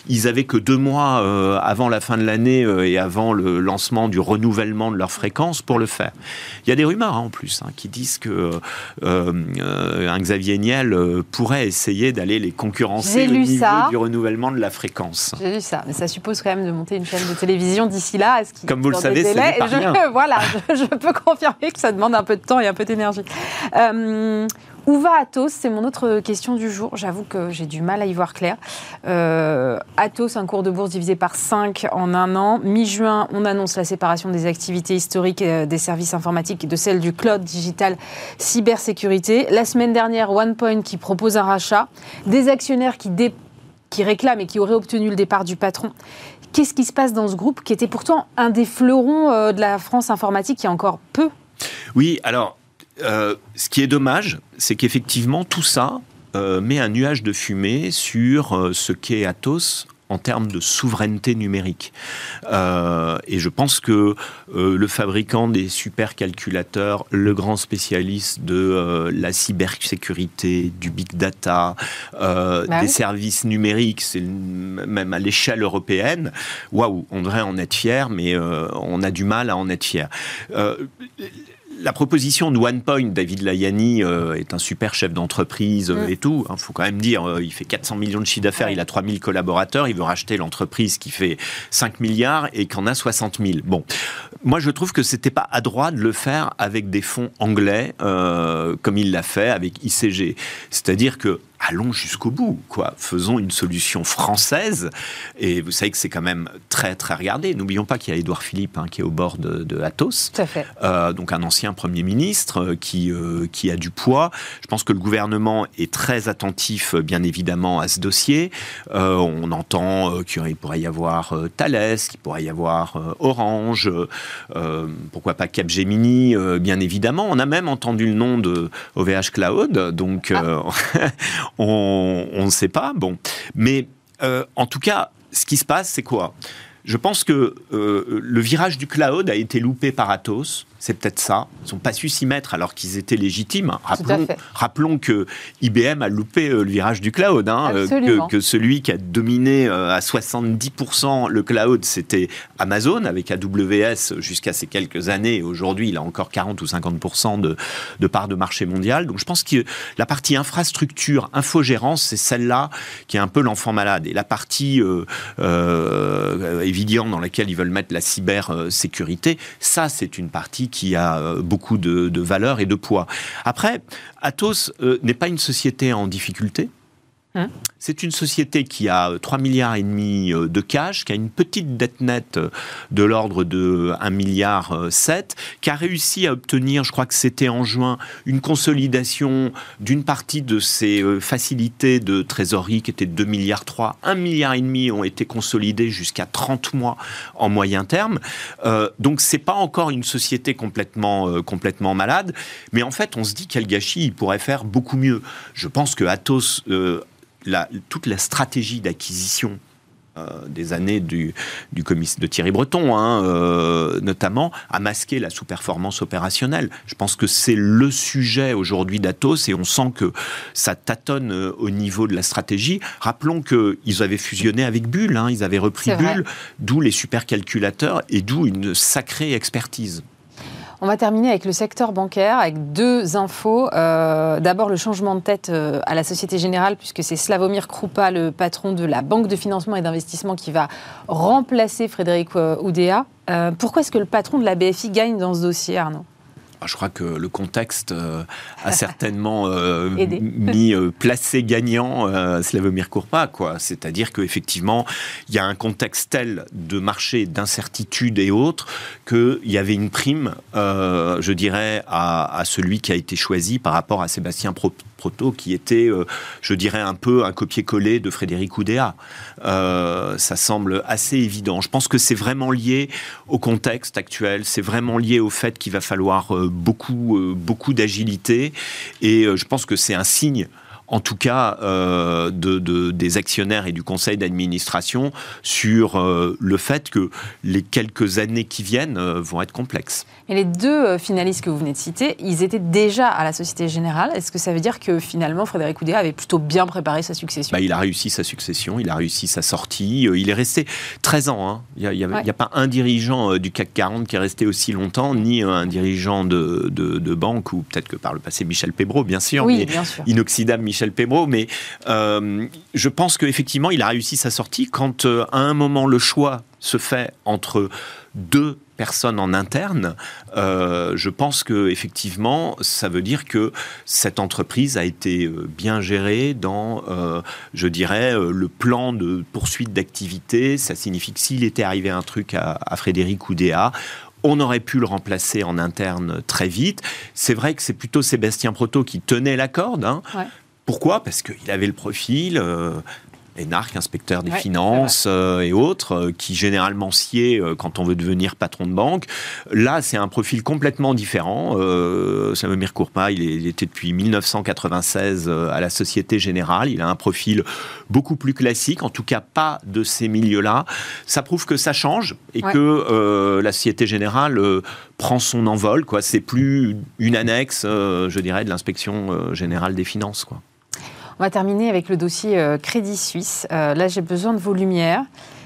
ils avaient que deux mois euh, avant la fin de l'année euh, et avant le lancement du renouvellement de leur fréquence pour le faire. Il y a des rumeurs hein, en plus hein, qui disent que un Xavier Niel pourrait essayer d'aller les concurrencer au lu niveau ça. du renouvellement de la fréquence. J'ai vu ça, mais ça suppose quand même de monter une chaîne de télévision d'ici là. Est-ce Comme vous le savez, des ce n'est délais, pas je. *laughs* Voilà, je, je peux confirmer que ça demande un peu de temps et un peu d'énergie. Euh, où va Atos C'est mon autre question du jour. J'avoue que j'ai du mal à y voir clair. Euh, Atos, un cours de bourse divisé par 5 en un an. Mi-juin, on annonce la séparation des activités historiques euh, des services informatiques de celle du cloud digital cybersécurité. La semaine dernière, OnePoint qui propose un rachat. Des actionnaires qui, dé- qui réclament et qui auraient obtenu le départ du patron. Qu'est-ce qui se passe dans ce groupe qui était pourtant un des fleurons euh, de la France informatique il y a encore peu? Oui, alors ce qui est dommage, c'est qu'effectivement, tout ça met un nuage de fumée sur ce qu'est Atos en termes de souveraineté numérique. Euh, et je pense que euh, le fabricant des supercalculateurs, le grand spécialiste de euh, la cybersécurité, du big data, bah des services numériques, c'est même à l'échelle européenne, waouh, on devrait en être fier, mais on a du mal à en être fier la proposition de OnePoint, David Layani euh, est un super chef d'entreprise euh, mm. et tout. Il hein, faut quand même dire, euh, il fait 400 millions de chiffre d'affaires, il a 3000 collaborateurs, il veut racheter l'entreprise qui fait 5 milliards et qu'en a 60 000. Bon, moi je trouve que c'était pas adroit de le faire avec des fonds anglais comme il l'a fait avec ICG. C'est-à-dire que allons jusqu'au bout, quoi. Faisons une solution française. Et vous savez que c'est quand même très, très regardé. N'oublions pas qu'il y a Édouard Philippe hein, qui est au bord de. Tout à fait. Euh, donc un ancien Premier ministre euh, qui, euh, qui a du poids. Je pense que le gouvernement est très attentif, bien évidemment, à ce dossier. on entend qu'il pourrait y avoir Thales, qu'il pourrait y avoir Orange, pourquoi pas Capgemini, bien évidemment. On a même entendu le nom de OVH Cloud. Donc, ah. *laughs* on ne sait pas. Bon, mais euh, en tout cas, ce qui se passe, c'est quoi? Je pense que euh, le virage du cloud a été loupé par Atos c'est peut-être ça. Ils n'ont pas su s'y mettre alors qu'ils étaient légitimes. Rappelons, rappelons, que IBM a loupé euh, le virage du cloud, hein, euh, que, celui qui a dominé euh, à 70% le cloud, c'était Amazon avec AWS jusqu'à ces quelques années. Aujourd'hui, il a encore 40 ou 50% de, de part de marché mondial. Donc je pense que la partie infrastructure, infogérance, c'est celle-là qui est un peu l'enfant malade. Et la partie évidente dans laquelle ils veulent mettre la cybersécurité, ça c'est une partie qui a euh, beaucoup de, valeur et de poids. Après, Atos euh, n'est pas une société en difficulté. Hein? C'est une société qui a 3 euh, milliards et demi euh, de cash, qui a une petite dette nette euh, de l'ordre de 1 milliard 7, qui a réussi à obtenir, je crois que c'était en juin, une consolidation d'une partie de ses facilités de trésorerie qui étaient 2 milliards 3, 1 milliard et demi ont été consolidés jusqu'à 30 mois en moyen terme. Euh, donc c'est pas encore une société complètement complètement malade, mais en fait on se dit quel gâchis, il pourrait faire beaucoup mieux. Je pense que Atos toute la stratégie d'acquisition euh, des années du, du de Thierry Breton, hein, euh, notamment, a masqué la sous-performance opérationnelle. Je pense que c'est le sujet aujourd'hui d'Atos et on sent que ça tâtonne euh, au niveau de la stratégie. Rappelons qu'ils avaient fusionné avec Bull, hein, ils avaient repris Bull, d'où les supercalculateurs et d'où une sacrée expertise. On va terminer avec le secteur bancaire, avec deux infos. Euh, d'abord, le changement de tête euh, à la Société Générale, puisque c'est Slavomir Krupa, le patron de la Banque de financement et d'investissement, qui va remplacer Frédéric euh, Oudéa. pourquoi est-ce que le patron de la BFI gagne dans ce dossier, Arnaud? Je crois que le contexte euh, a *laughs* certainement euh, mis euh, placé gagnant Slavomir Kourpa, quoi. C'est-à-dire qu'effectivement, il y a un contexte tel de marché, d'incertitude et autres, qu'il y avait une prime, je dirais, à, à, celui qui a été choisi par rapport à Sébastien Pro Proto, qui était, je dirais, un peu un copier-coller de Frédéric Oudéa. Ça semble assez évident. Je pense que c'est vraiment lié au contexte actuel, c'est vraiment lié au fait qu'il va falloir beaucoup, beaucoup d'agilité, et je pense que c'est un signe en tout cas euh, de, des actionnaires et du conseil d'administration sur euh, le fait que les quelques années qui viennent euh, vont être complexes. Et les deux finalistes que vous venez de citer, ils étaient déjà à la Société Générale. Est-ce que ça veut dire que finalement Frédéric Oudéa avait plutôt bien préparé sa succession? Bah, Il a réussi sa succession, il a réussi sa sortie. Il est resté 13 ans. Hein. Il n'y a, pas un dirigeant du CAC 40 qui est resté aussi longtemps, ni un dirigeant de, de, banque, ou peut-être que par le passé Michel Pébro, bien sûr, oui, bien sûr. inoxydable Michel Michel mais euh, je pense qu'effectivement, il a réussi sa sortie quand, euh, à un moment, le choix se fait entre deux personnes en interne, euh, je pense que effectivement, ça veut dire que cette entreprise a été bien gérée dans, je dirais, le plan de poursuite d'activité. Ça signifie que s'il était arrivé un truc à, Frédéric Oudéa, on aurait pu le remplacer en interne très vite. C'est vrai que c'est plutôt Sébastien Proto qui tenait la corde, hein, pourquoi? Parce qu'il avait le profil. Euh, ENARC, inspecteur des Ouais, finances euh, et autres, euh, qui généralement sied euh, quand on veut devenir patron de banque. Là, c'est un profil complètement différent. Slawomir Kourpa, il, est- il était depuis 1996 euh, à la Société Générale. Il a un profil beaucoup plus classique, en tout cas pas de ces milieux-là. Ça prouve que ça change et Ouais. que la Société Générale prend son envol. Quoi. C'est plus une annexe, je dirais, de l'inspection générale des finances. Quoi. On va terminer avec le dossier euh, Crédit Suisse. Euh, là, j'ai besoin de vos lumières.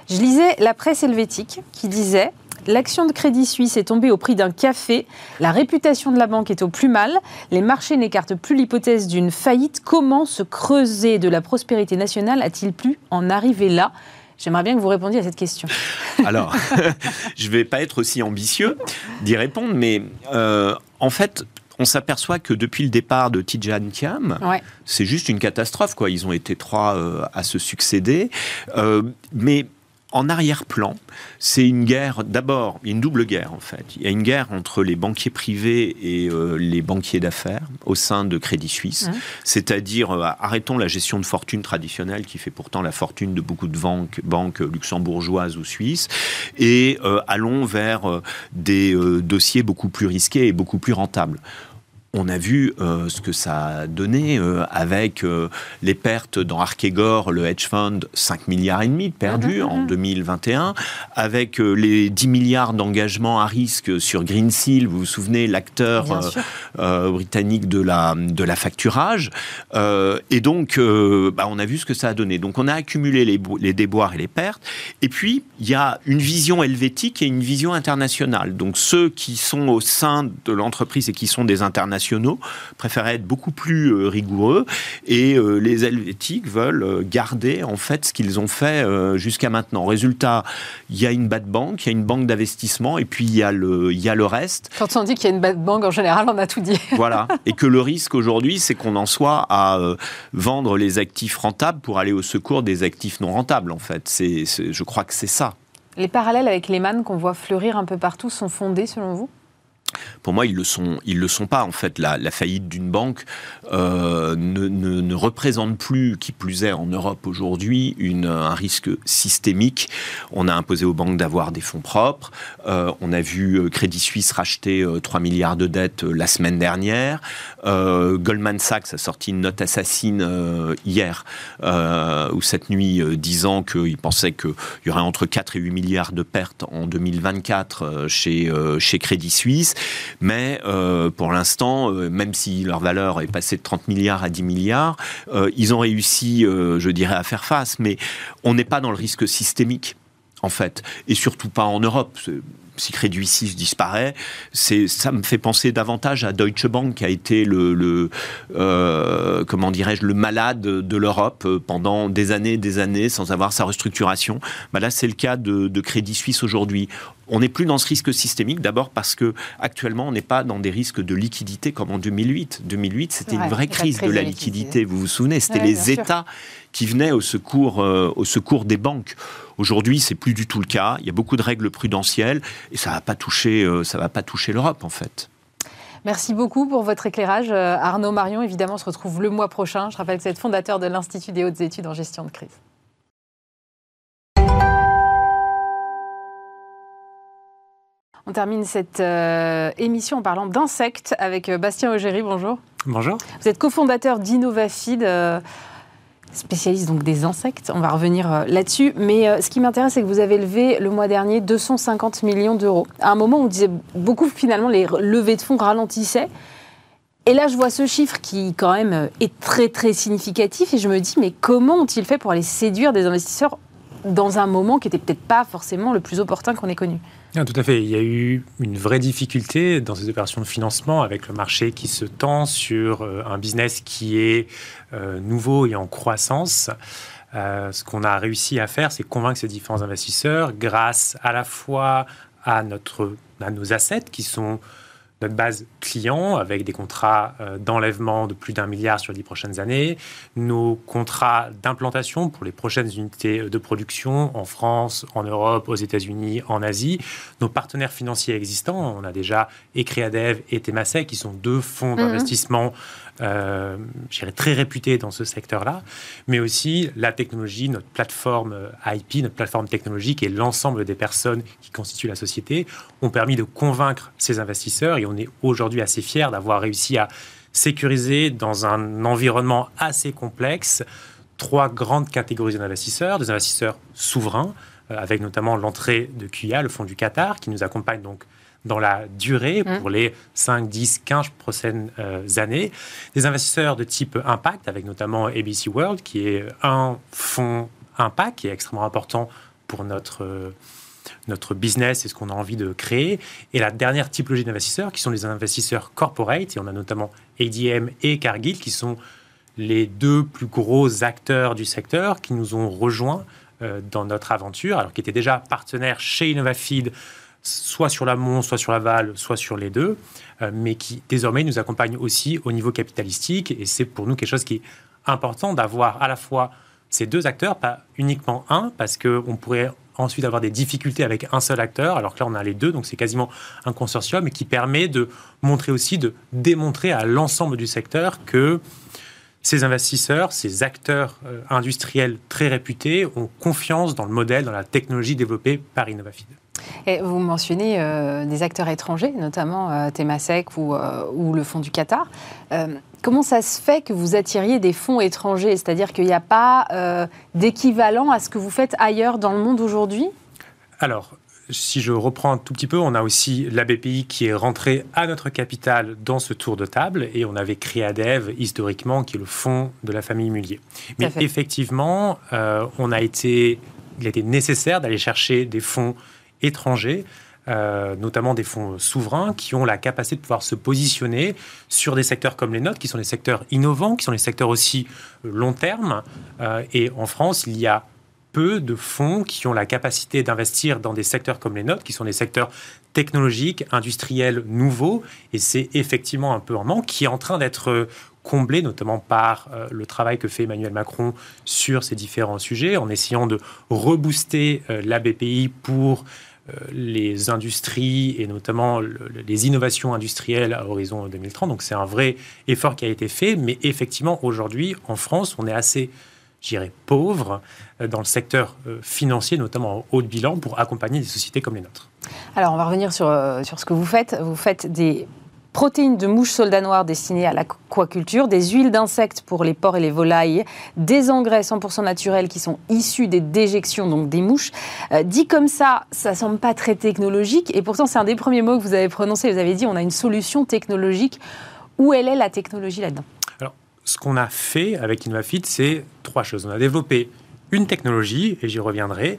Je lisais la presse helvétique qui disait L'action de Crédit Suisse est tombée au prix d'un café. La réputation de la banque est au plus mal. Les marchés n'écartent plus l'hypothèse d'une faillite. Comment se creuser de la prospérité nationale a-t-il pu en arriver là? J'aimerais bien que vous répondiez à cette question. *laughs* Alors, *laughs* je vais pas être aussi ambitieux d'y répondre, mais euh, en fait, on s'aperçoit que depuis le départ de Tidjane Thiam, Ouais. c'est juste une catastrophe. Quoi. Ils ont été trois euh, à se succéder. Euh, mais en arrière-plan, c'est une guerre, d'abord, une double guerre en fait. Il y a une guerre entre les banquiers privés et euh, les banquiers d'affaires au sein de Crédit Suisse. C'est-à-dire, euh, arrêtons la gestion de fortune traditionnelle qui fait pourtant la fortune de beaucoup de banques, banques luxembourgeoises ou suisses, et euh, allons vers des dossiers beaucoup plus risqués et beaucoup plus rentables. On a vu euh, ce que ça a donné euh, avec euh, les pertes dans Arkegor, le hedge fund, 5 milliards et demi de perdus Mhm, en mhm. 2021, avec euh, les 10 milliards d'engagements à risque sur Greensill, vous vous souvenez, l'acteur britannique de la, de la facturage. Et donc, bah, on a vu ce que ça a donné. Donc, on a accumulé les, les déboires et les pertes. Et puis, il y a une vision helvétique et une vision internationale. Donc, ceux qui sont au sein de l'entreprise et qui sont des internationaux préfèrent être beaucoup plus euh, rigoureux. Et euh, les helvétiques veulent euh, garder, en fait, ce qu'ils ont fait jusqu'à maintenant. Résultat, il y a une bad bank, il y a une banque d'investissement, et puis il y a le, il y a le reste. Quand on dit qu'il y a une bad bank, en général, on a tout dit. *laughs* Voilà. Et que le risque aujourd'hui, c'est qu'on en soit à vendre les actifs rentables pour aller au secours des actifs non rentables, en fait. C'est, je crois que c'est ça. Les parallèles avec les man qu'on voit fleurir un peu partout sont fondés, selon vous? Pour moi, ils le sont, ils le sont pas. En fait, la, faillite d'une banque euh, ne, représente plus, qui plus est en Europe aujourd'hui, un risque systémique. On a imposé aux banques d'avoir des fonds propres. Euh, on a vu euh, Crédit Suisse racheter euh, 3 milliards de dettes la semaine dernière. Goldman Sachs a sorti une note assassine hier ou cette nuit, disant qu'il pensait qu'il y aurait entre 4 et 8 milliards de pertes en 2024 euh, chez, euh, chez Crédit Suisse. Mais euh, pour l'instant, euh, même si leur valeur est passée de 30 milliards à 10 milliards, euh, ils ont réussi, je dirais, à faire face. Mais on n'est pas dans le risque systémique, en fait. Et surtout pas en Europe. Si Crédit Suisse disparaît, ça me fait penser davantage à Deutsche Bank, qui a été le, comment dirais-je, le malade de l'Europe pendant des années et des années sans avoir sa restructuration. Bah là, c'est le cas de Crédit Suisse aujourd'hui. On n'est plus dans ce risque systémique, d'abord parce que actuellement, on n'est pas dans des risques de liquidité comme en 2008. 2008, c'était Ouais, une vraie crise de la liquidité. liquidité. Vous vous souvenez, c'était Ouais, les sûr. États qui venaient au secours, euh, au secours des banques. Aujourd'hui, c'est plus du tout le cas. Il y a beaucoup de règles prudentielles et ça va pas toucher, euh, ça va pas toucher l'Europe en fait. Merci beaucoup pour votre éclairage. Euh, Arnaud Marion, évidemment, on se retrouve le mois prochain. Je rappelle que vous êtes fondateur de l'Institut des hautes études en gestion de crise. On termine cette euh, émission en parlant d'insectes avec euh, Bastien Augéry. Bonjour. Bonjour. Vous êtes cofondateur d'Innovafeed, euh, spécialiste donc des insectes. On va revenir euh, là-dessus. Mais ce qui m'intéresse, c'est que vous avez levé le mois dernier 250 millions d'euros. À un moment où on disait beaucoup finalement les levées de fonds ralentissaient. Et là, je vois ce chiffre qui, quand même, est très, très significatif. Et je me dis, mais comment ont-ils fait pour aller séduire des investisseurs dans un moment qui n'était peut-être pas forcément le plus opportun qu'on ait connu? Ah, tout à fait. Il y a eu une vraie difficulté dans ces opérations de financement avec le marché qui se tend sur euh, un business qui est euh, nouveau et en croissance. Euh, ce qu'on a réussi à faire, c'est convaincre ces différents investisseurs grâce à la fois à, à nos assets qui sont notre base client avec des contrats euh, d'enlèvement de plus d'un milliard sur les dix prochaines années, nos contrats d'implantation pour les prochaines unités de production en France, en Europe, aux États-Unis, en Asie, nos partenaires financiers existants. On a déjà Ecreadev et Temasek qui sont deux fonds Mhm. d'investissement euh, très réputés dans ce secteur-là, mais aussi la technologie, notre plateforme euh, IP, notre plateforme technologique et l'ensemble des personnes qui constituent la société ont permis de convaincre ces investisseurs et on est aujourd'hui assez fiers d'avoir réussi à sécuriser dans un environnement assez complexe trois grandes catégories d'investisseurs, des investisseurs souverains, euh, avec notamment l'entrée de QIA, le fonds du Qatar, qui nous accompagne donc dans la durée mmh. pour les 5, 10, 15 prochaines euh, années. Des investisseurs de type impact, avec notamment ABC World, qui est un fonds impact qui est extrêmement important pour notre, euh, notre business et ce qu'on a envie de créer. Et la dernière typologie d'investisseurs, qui sont les investisseurs corporate, et on a notamment ADM et Cargill, qui sont les deux plus gros acteurs du secteur qui nous ont rejoints euh, dans notre aventure, alors qu'ils étaient déjà partenaires chez InnovaFeed, soit sur l'amont, soit sur l'aval, soit sur les deux, euh, mais qui désormais nous accompagnent aussi au niveau capitalistique. Et c'est pour nous quelque chose qui est important d'avoir à la fois ces deux acteurs, pas uniquement un, parce qu'on pourrait ensuite avoir des difficultés avec un seul acteur, alors que là on a les deux, donc c'est quasiment un consortium, qui permet de montrer aussi, de démontrer à l'ensemble du secteur que ces investisseurs, ces acteurs euh, industriels très réputés ont confiance dans le modèle, dans la technologie développée par Innovafid. Et vous mentionnez euh, des acteurs étrangers, notamment euh, Temasek ou, ou, le fonds du Qatar. comment ça se fait que vous attiriez des fonds étrangers? C'est-à-dire qu'il n'y a pas d'équivalent à ce que vous faites ailleurs dans le monde aujourd'hui? Alors, si je reprends un tout petit peu, on a aussi la BPI qui est rentrée à notre capital dans ce tour de table et on avait créé ADEV historiquement, qui est le fonds de la famille Mullier. Mais effectivement, euh, on a été, il a été nécessaire d'aller chercher des fonds étrangers. Euh, notamment des fonds souverains qui ont la capacité de pouvoir se positionner sur des secteurs comme les nôtres, qui sont des secteurs innovants, qui sont des secteurs aussi long terme. Euh, et en France, il y a peu de fonds qui ont la capacité d'investir dans des secteurs comme les nôtres, qui sont des secteurs technologiques, industriels nouveaux. Et c'est effectivement un peu en manque qui est en train d'être comblé, notamment par euh, le travail que fait Emmanuel Macron sur ces différents sujets, en essayant de rebooster euh, la BPI pour euh, les industries et notamment les innovations industrielles à horizon 2030. Donc c'est un vrai effort qui a été fait, mais effectivement aujourd'hui en France, on est assez j'irais, pauvres euh, dans le secteur euh, financier, notamment en haut de bilan, pour accompagner des sociétés comme les nôtres. Alors, on va revenir sur, euh, sur ce que vous faites. Vous faites des protéines de mouches soldats noirs destinées à l'aquaculture, des huiles d'insectes pour les porcs et les volailles, des engrais 100% naturels qui sont issus des déjections, donc des mouches. dit comme ça, ça semble pas très technologique, et pourtant c'est un des premiers mots que vous avez prononcé. Vous avez dit on a une solution technologique. Où elle est la technologie là-dedans? Ce qu'on a fait avec InnovaFit, c'est trois choses. On a développé une technologie, et j'y reviendrai,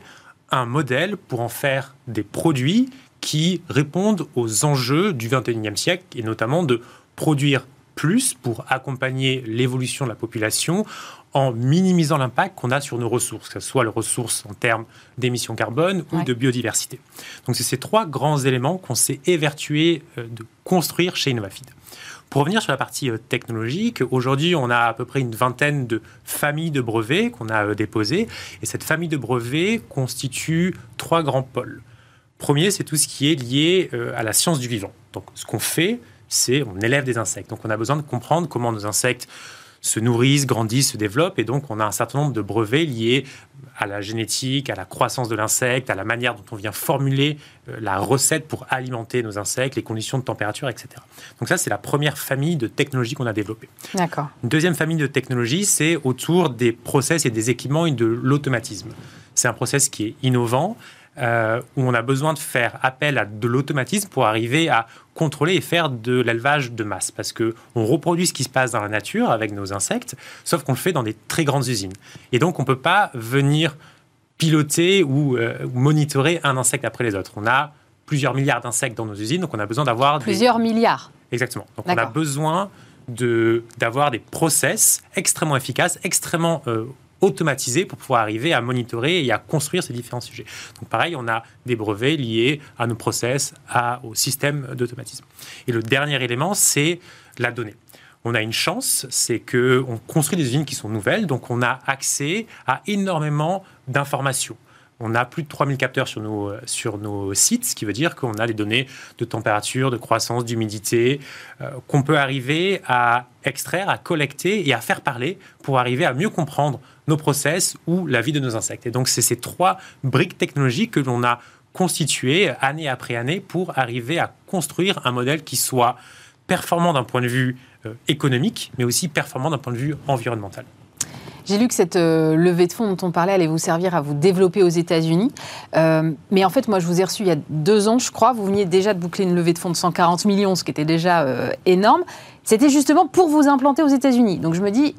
un modèle pour en faire des produits qui répondent aux enjeux du 21e siècle, et notamment de produire plus pour accompagner l'évolution de la population en minimisant l'impact qu'on a sur nos ressources, que ce soit les ressources en termes d'émissions carbone ou de biodiversité. Donc c'est ces trois grands éléments qu'on s'est évertué euh, de construire chez Innovafid. Pour revenir sur la partie euh, technologique, aujourd'hui, on a à peu près une vingtaine de familles de brevets qu'on a euh, déposées. Et cette famille de brevets constitue trois grands pôles. Premier, c'est tout ce qui est lié euh, à la science du vivant. Donc, ce qu'on fait, c'est on élève des insectes. Donc, on a besoin de comprendre comment nos insectes se nourrissent, grandissent, se développent. Et donc, on a un certain nombre de brevets liés à la génétique, à la croissance de l'insecte, à la manière dont on vient formuler euh, la recette pour alimenter nos insectes, les conditions de température, etc. Donc ça, c'est la première famille de technologies qu'on a développées. D'accord. Une deuxième famille de technologies, c'est autour des process et des équipements et de l'automatisme. C'est un process qui est innovant, euh, où on a besoin de faire appel à de l'automatisme pour arriver à contrôler et faire de l'élevage de masse. Parce que on reproduit ce qui se passe dans la nature avec nos insectes, sauf qu'on le fait dans des très grandes usines. Et donc, on ne peut pas venir piloter ou euh, monitorer un insecte après les autres. On a plusieurs milliards d'insectes dans nos usines, donc on a besoin d'avoir... Plusieurs milliards. Exactement. Donc on a besoin d'avoir des process extrêmement efficaces, extrêmement euh, automatisé pour pouvoir arriver à monitorer et à construire ces différents sujets. Donc pareil, on a des brevets liés à nos process, à, au système d'automatisme. Et le dernier élément, c'est la donnée. On a une chance, c'est qu'on construit des usines qui sont nouvelles, donc on a accès à énormément d'informations On a plus de 3000 capteurs sur nos, sur nos sites, ce qui veut dire qu'on a les données de température, de croissance, d'humidité, euh, qu'on peut arriver à extraire, à collecter et à faire parler pour arriver à mieux comprendre nos process ou la vie de nos insectes. Et donc, c'est ces trois briques technologiques que l'on a constituées année après année pour arriver à construire un modèle qui soit performant d'un point de vue euh, économique, mais aussi performant d'un point de vue environnemental. J'ai lu que cette euh, levée de fonds dont on parlait allait vous servir à vous développer aux États-Unis. Euh, mais en fait, moi, je vous ai reçu il y a deux ans, je crois. Vous veniez déjà de boucler une levée de fonds de 140 millions, ce qui était déjà énorme. C'était justement pour vous implanter aux États-Unis. Donc je me dis,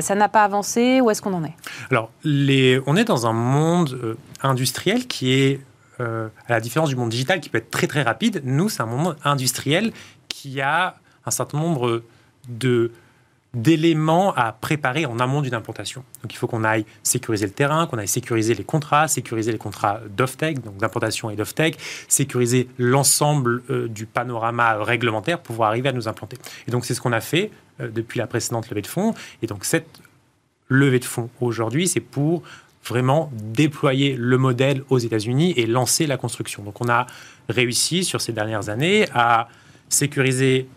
ça n'a pas avancé. Où est-ce qu'on en est? Alors, on est dans un monde industriel qui est, à la différence du monde digital, qui peut être très très rapide. Nous, c'est un monde industriel qui a un certain nombre de d'éléments à préparer en amont d'une implantation. Donc il faut qu'on aille sécuriser le terrain, qu'on aille sécuriser les contrats, sécuriser les contrats d'off-tech, donc d'implantation et d'off-tech, sécuriser l'ensemble euh, du panorama réglementaire pour pouvoir arriver à nous implanter. Et donc c'est ce qu'on a fait euh, depuis la précédente levée de fonds. Et donc cette levée de fonds aujourd'hui, c'est pour vraiment déployer le modèle aux États-Unis et lancer la construction. Donc on a réussi sur ces dernières années à sécuriser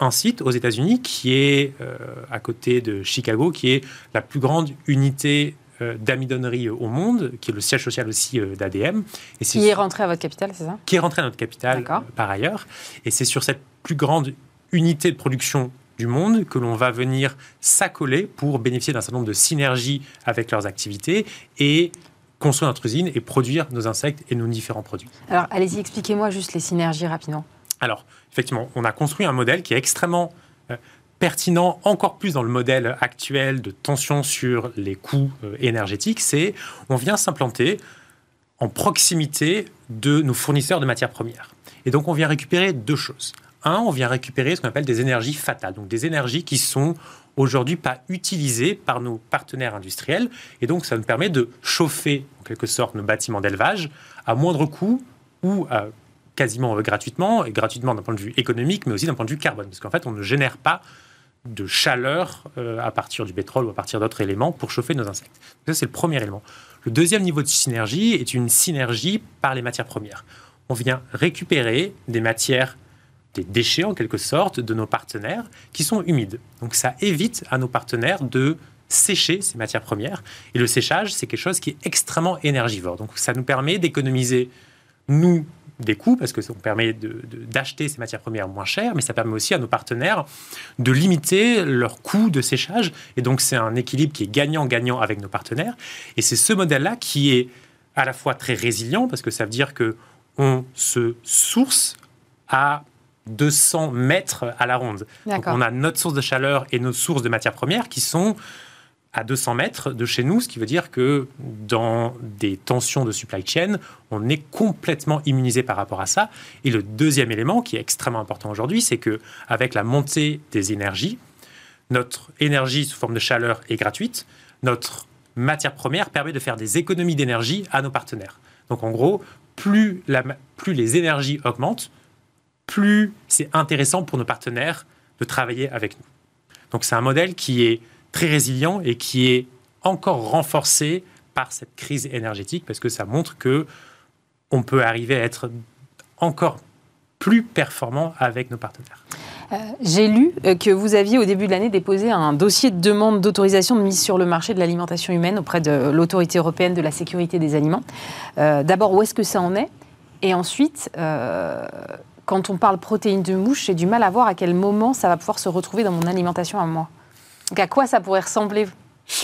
un site aux États-Unis qui est euh, à côté de Chicago, qui est la plus grande unité euh, d'amidonnerie au monde, qui est le siège social aussi euh, d'ADM. Et qui est rentré à votre capitale, c'est ça? Qui est rentré à notre capitale par ailleurs. Et c'est sur cette plus grande unité de production du monde que l'on va venir s'accoler pour bénéficier d'un certain nombre de synergies avec leurs activités et construire notre usine et produire nos insectes et nos différents produits. Alors, allez-y, expliquez-moi juste les synergies rapidement. Alors, effectivement, on a construit un modèle qui est extrêmement euh, pertinent, encore plus dans le modèle actuel de tension sur les coûts euh, énergétiques, c'est on vient s'implanter en proximité de nos fournisseurs de matières premières. Et donc, on vient récupérer deux choses. Un, on vient récupérer ce qu'on appelle des énergies fatales, donc des énergies qui sont aujourd'hui pas utilisées par nos partenaires industriels. Et donc, ça nous permet de chauffer, en quelque sorte, nos bâtiments d'élevage à moindre coût ou à quasiment gratuitement, et gratuitement d'un point de vue économique, mais aussi d'un point de vue carbone, parce qu'en fait, on ne génère pas de chaleur euh, à partir du pétrole ou à partir d'autres éléments pour chauffer nos insectes. ça, c'est le premier élément. Le deuxième niveau de synergie est une synergie par les matières premières. On vient récupérer des matières, des déchets en quelque sorte, de nos partenaires qui sont humides. Donc ça évite à nos partenaires de sécher ces matières premières. Et le séchage, c'est quelque chose qui est extrêmement énergivore. Donc ça nous permet d'économiser, nous, des coûts, parce que ça permet d'acheter ces matières premières moins chères, mais ça permet aussi à nos partenaires de limiter leurs coûts de séchage. Et donc, c'est un équilibre qui est gagnant-gagnant avec nos partenaires. Et c'est ce modèle-là qui est à la fois très résilient, parce que ça veut dire que on se source à 200 mètres à la ronde. Donc on a notre source de chaleur et nos sources de matières premières qui sont à 200 mètres de chez nous, ce qui veut dire que dans des tensions de supply chain, on est complètement immunisé par rapport à ça. Et le deuxième élément qui est extrêmement important aujourd'hui, c'est que avec la montée des énergies, notre énergie sous forme de chaleur est gratuite, notre matière première permet de faire des économies d'énergie à nos partenaires. Donc en gros, plus, plus les énergies augmentent, plus c'est intéressant pour nos partenaires de travailler avec nous. Donc c'est un modèle qui est très résilient et qui est encore renforcé par cette crise énergétique parce que ça montre que on peut arriver à être encore plus performant avec nos partenaires. Euh, j'ai lu euh, que vous aviez au début de l'année déposé un dossier de demande d'autorisation de mise sur le marché de l'alimentation humaine auprès de l'autorité européenne de la sécurité des aliments. Euh, d'abord, où est-ce que ça en est? Et ensuite, quand on parle protéines de mouche, j'ai du mal à voir à quel moment ça va pouvoir se retrouver dans mon alimentation à moi. Donc à quoi ça pourrait ressembler?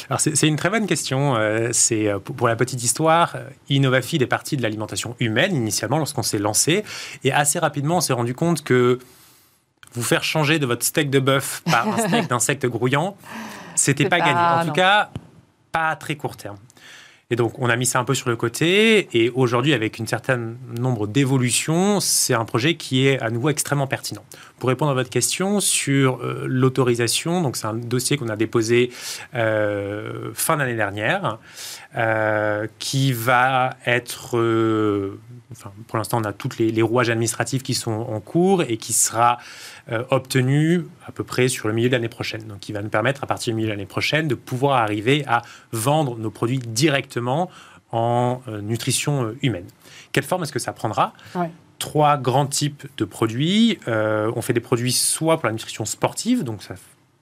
Alors c'est une très bonne question. Euh, c'est euh, pour la petite histoire, euh, Innovafeed est parti de l'alimentation humaine initialement lorsqu'on s'est lancé, et assez rapidement on s'est rendu compte que vous faire changer de votre steak de bœuf par un *laughs* steak d'insectes grouillants, c'était pas, pas gagné. En tout cas, pas à très court terme. Et donc, on a mis ça un peu sur le côté. Et aujourd'hui, avec une certaine nombre d'évolutions, c'est un projet qui est à nouveau extrêmement pertinent. Pour répondre à votre question sur euh, l'autorisation, donc c'est un dossier qu'on a déposé euh, fin d'année dernière, euh, qui va être, pour l'instant, on a tous les, rouages administratifs qui sont en cours et qui sera euh, obtenu à peu près sur le milieu de l'année prochaine. Donc, qui va nous permettre, à partir du milieu de l'année prochaine, de pouvoir arriver à vendre nos produits directement en nutrition humaine. Quelle forme est-ce que ça prendra? Trois grands types de produits. on fait des produits soit pour la nutrition sportive, donc ça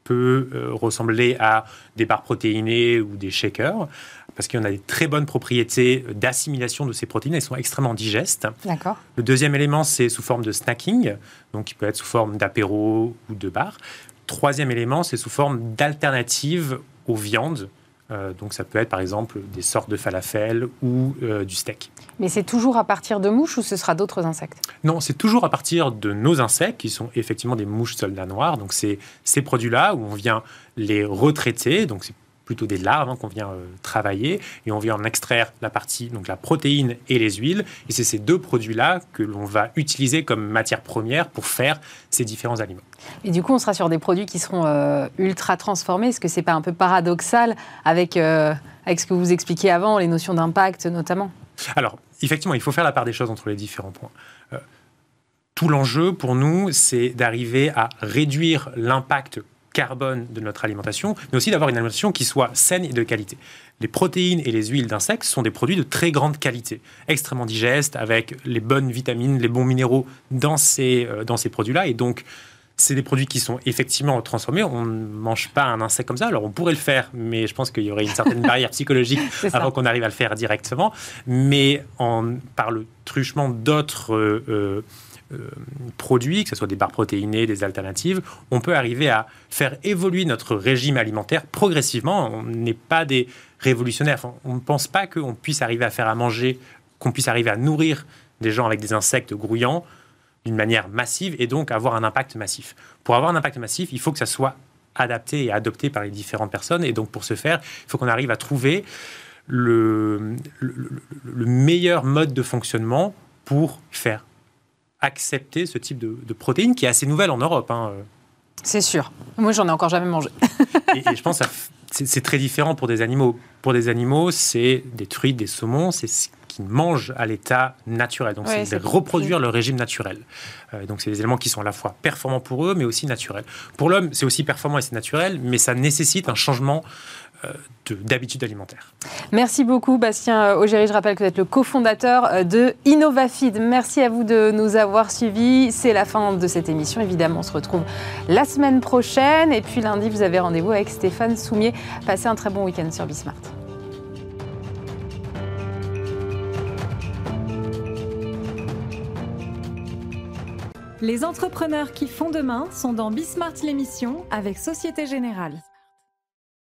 peut ressembler à des barres protéinées ou des shakers parce qu'on a des très bonnes propriétés d'assimilation de ces protéines. Elles sont extrêmement digestes. D'accord. Le deuxième élément, c'est sous forme de snacking, donc qui peut être sous forme d'apéro ou de bar. Troisième élément, c'est sous forme d'alternative aux viandes. Euh, donc ça peut être par exemple des sortes de falafel ou euh, du steak. Mais c'est toujours à partir de mouches ou ce sera d'autres insectes? Non, c'est toujours à partir de nos insectes qui sont effectivement des mouches soldats noirs. Donc c'est ces produits-là où on vient les retraiter. Donc c'est plutôt des larves hein, qu'on vient euh, travailler et on vient en extraire la partie, donc la protéine et les huiles. Et c'est ces deux produits-là que l'on va utiliser comme matière première pour faire ces différents aliments. Et du coup, on sera sur des produits qui seront euh, ultra transformés. Est-ce que c'est pas un peu paradoxal avec, euh, avec ce que vous expliquiez avant, les notions d'impact notamment? Alors, effectivement, il faut faire la part des choses entre les différents points. tout l'enjeu pour nous, c'est d'arriver à réduire l'impact carbone de notre alimentation, mais aussi d'avoir une alimentation qui soit saine et de qualité. Les protéines et les huiles d'insectes sont des produits de très grande qualité, extrêmement digestes, avec les bonnes vitamines, les bons minéraux dans ces, euh, dans ces produits-là. Et donc, c'est des produits qui sont effectivement transformés. On ne mange pas un insecte comme ça. Alors, on pourrait le faire, mais je pense qu'il y aurait une certaine *laughs* barrière psychologique avant qu'on arrive à le faire directement. Mais en, par le truchement d'autres... Euh, euh, euh, produits, que ce soit des barres protéinées, des alternatives, on peut arriver à faire évoluer notre régime alimentaire progressivement. On n'est pas des révolutionnaires. on ne pense pas qu'on puisse arriver à faire à manger, qu'on puisse arriver à nourrir des gens avec des insectes grouillants d'une manière massive et donc avoir un impact massif. Pour avoir un impact massif, il faut que ça soit adapté et adopté par les différentes personnes. Et donc pour ce faire, il faut qu'on arrive à trouver le, le, meilleur mode de fonctionnement pour faire accepter ce type de, de protéines qui est assez nouvelle en Europe. Hein. C'est sûr. Moi, j'en ai encore jamais mangé. *laughs* et, je pense que c'est très différent pour des animaux. Pour des animaux, c'est des truites, des saumons, c'est ce qu'ils mangent à l'état naturel. Donc, c'est de reproduire le régime naturel. Euh, donc, c'est des éléments qui sont à la fois performants pour eux, mais aussi naturels. Pour l'homme, c'est aussi performant et c'est naturel, mais ça nécessite un changement euh, d'habitudes alimentaires. Merci beaucoup, Bastien Augéry. Je rappelle que vous êtes le cofondateur euh, de Innovafeed. Merci à vous de nous avoir suivis. C'est la fin de cette émission. Évidemment, on se retrouve la semaine prochaine. Et puis lundi, vous avez rendez-vous avec Stéphane Soumier. Passez un très bon week-end sur Bismart. Les entrepreneurs qui font demain sont dans Bismart l'émission avec Société Générale.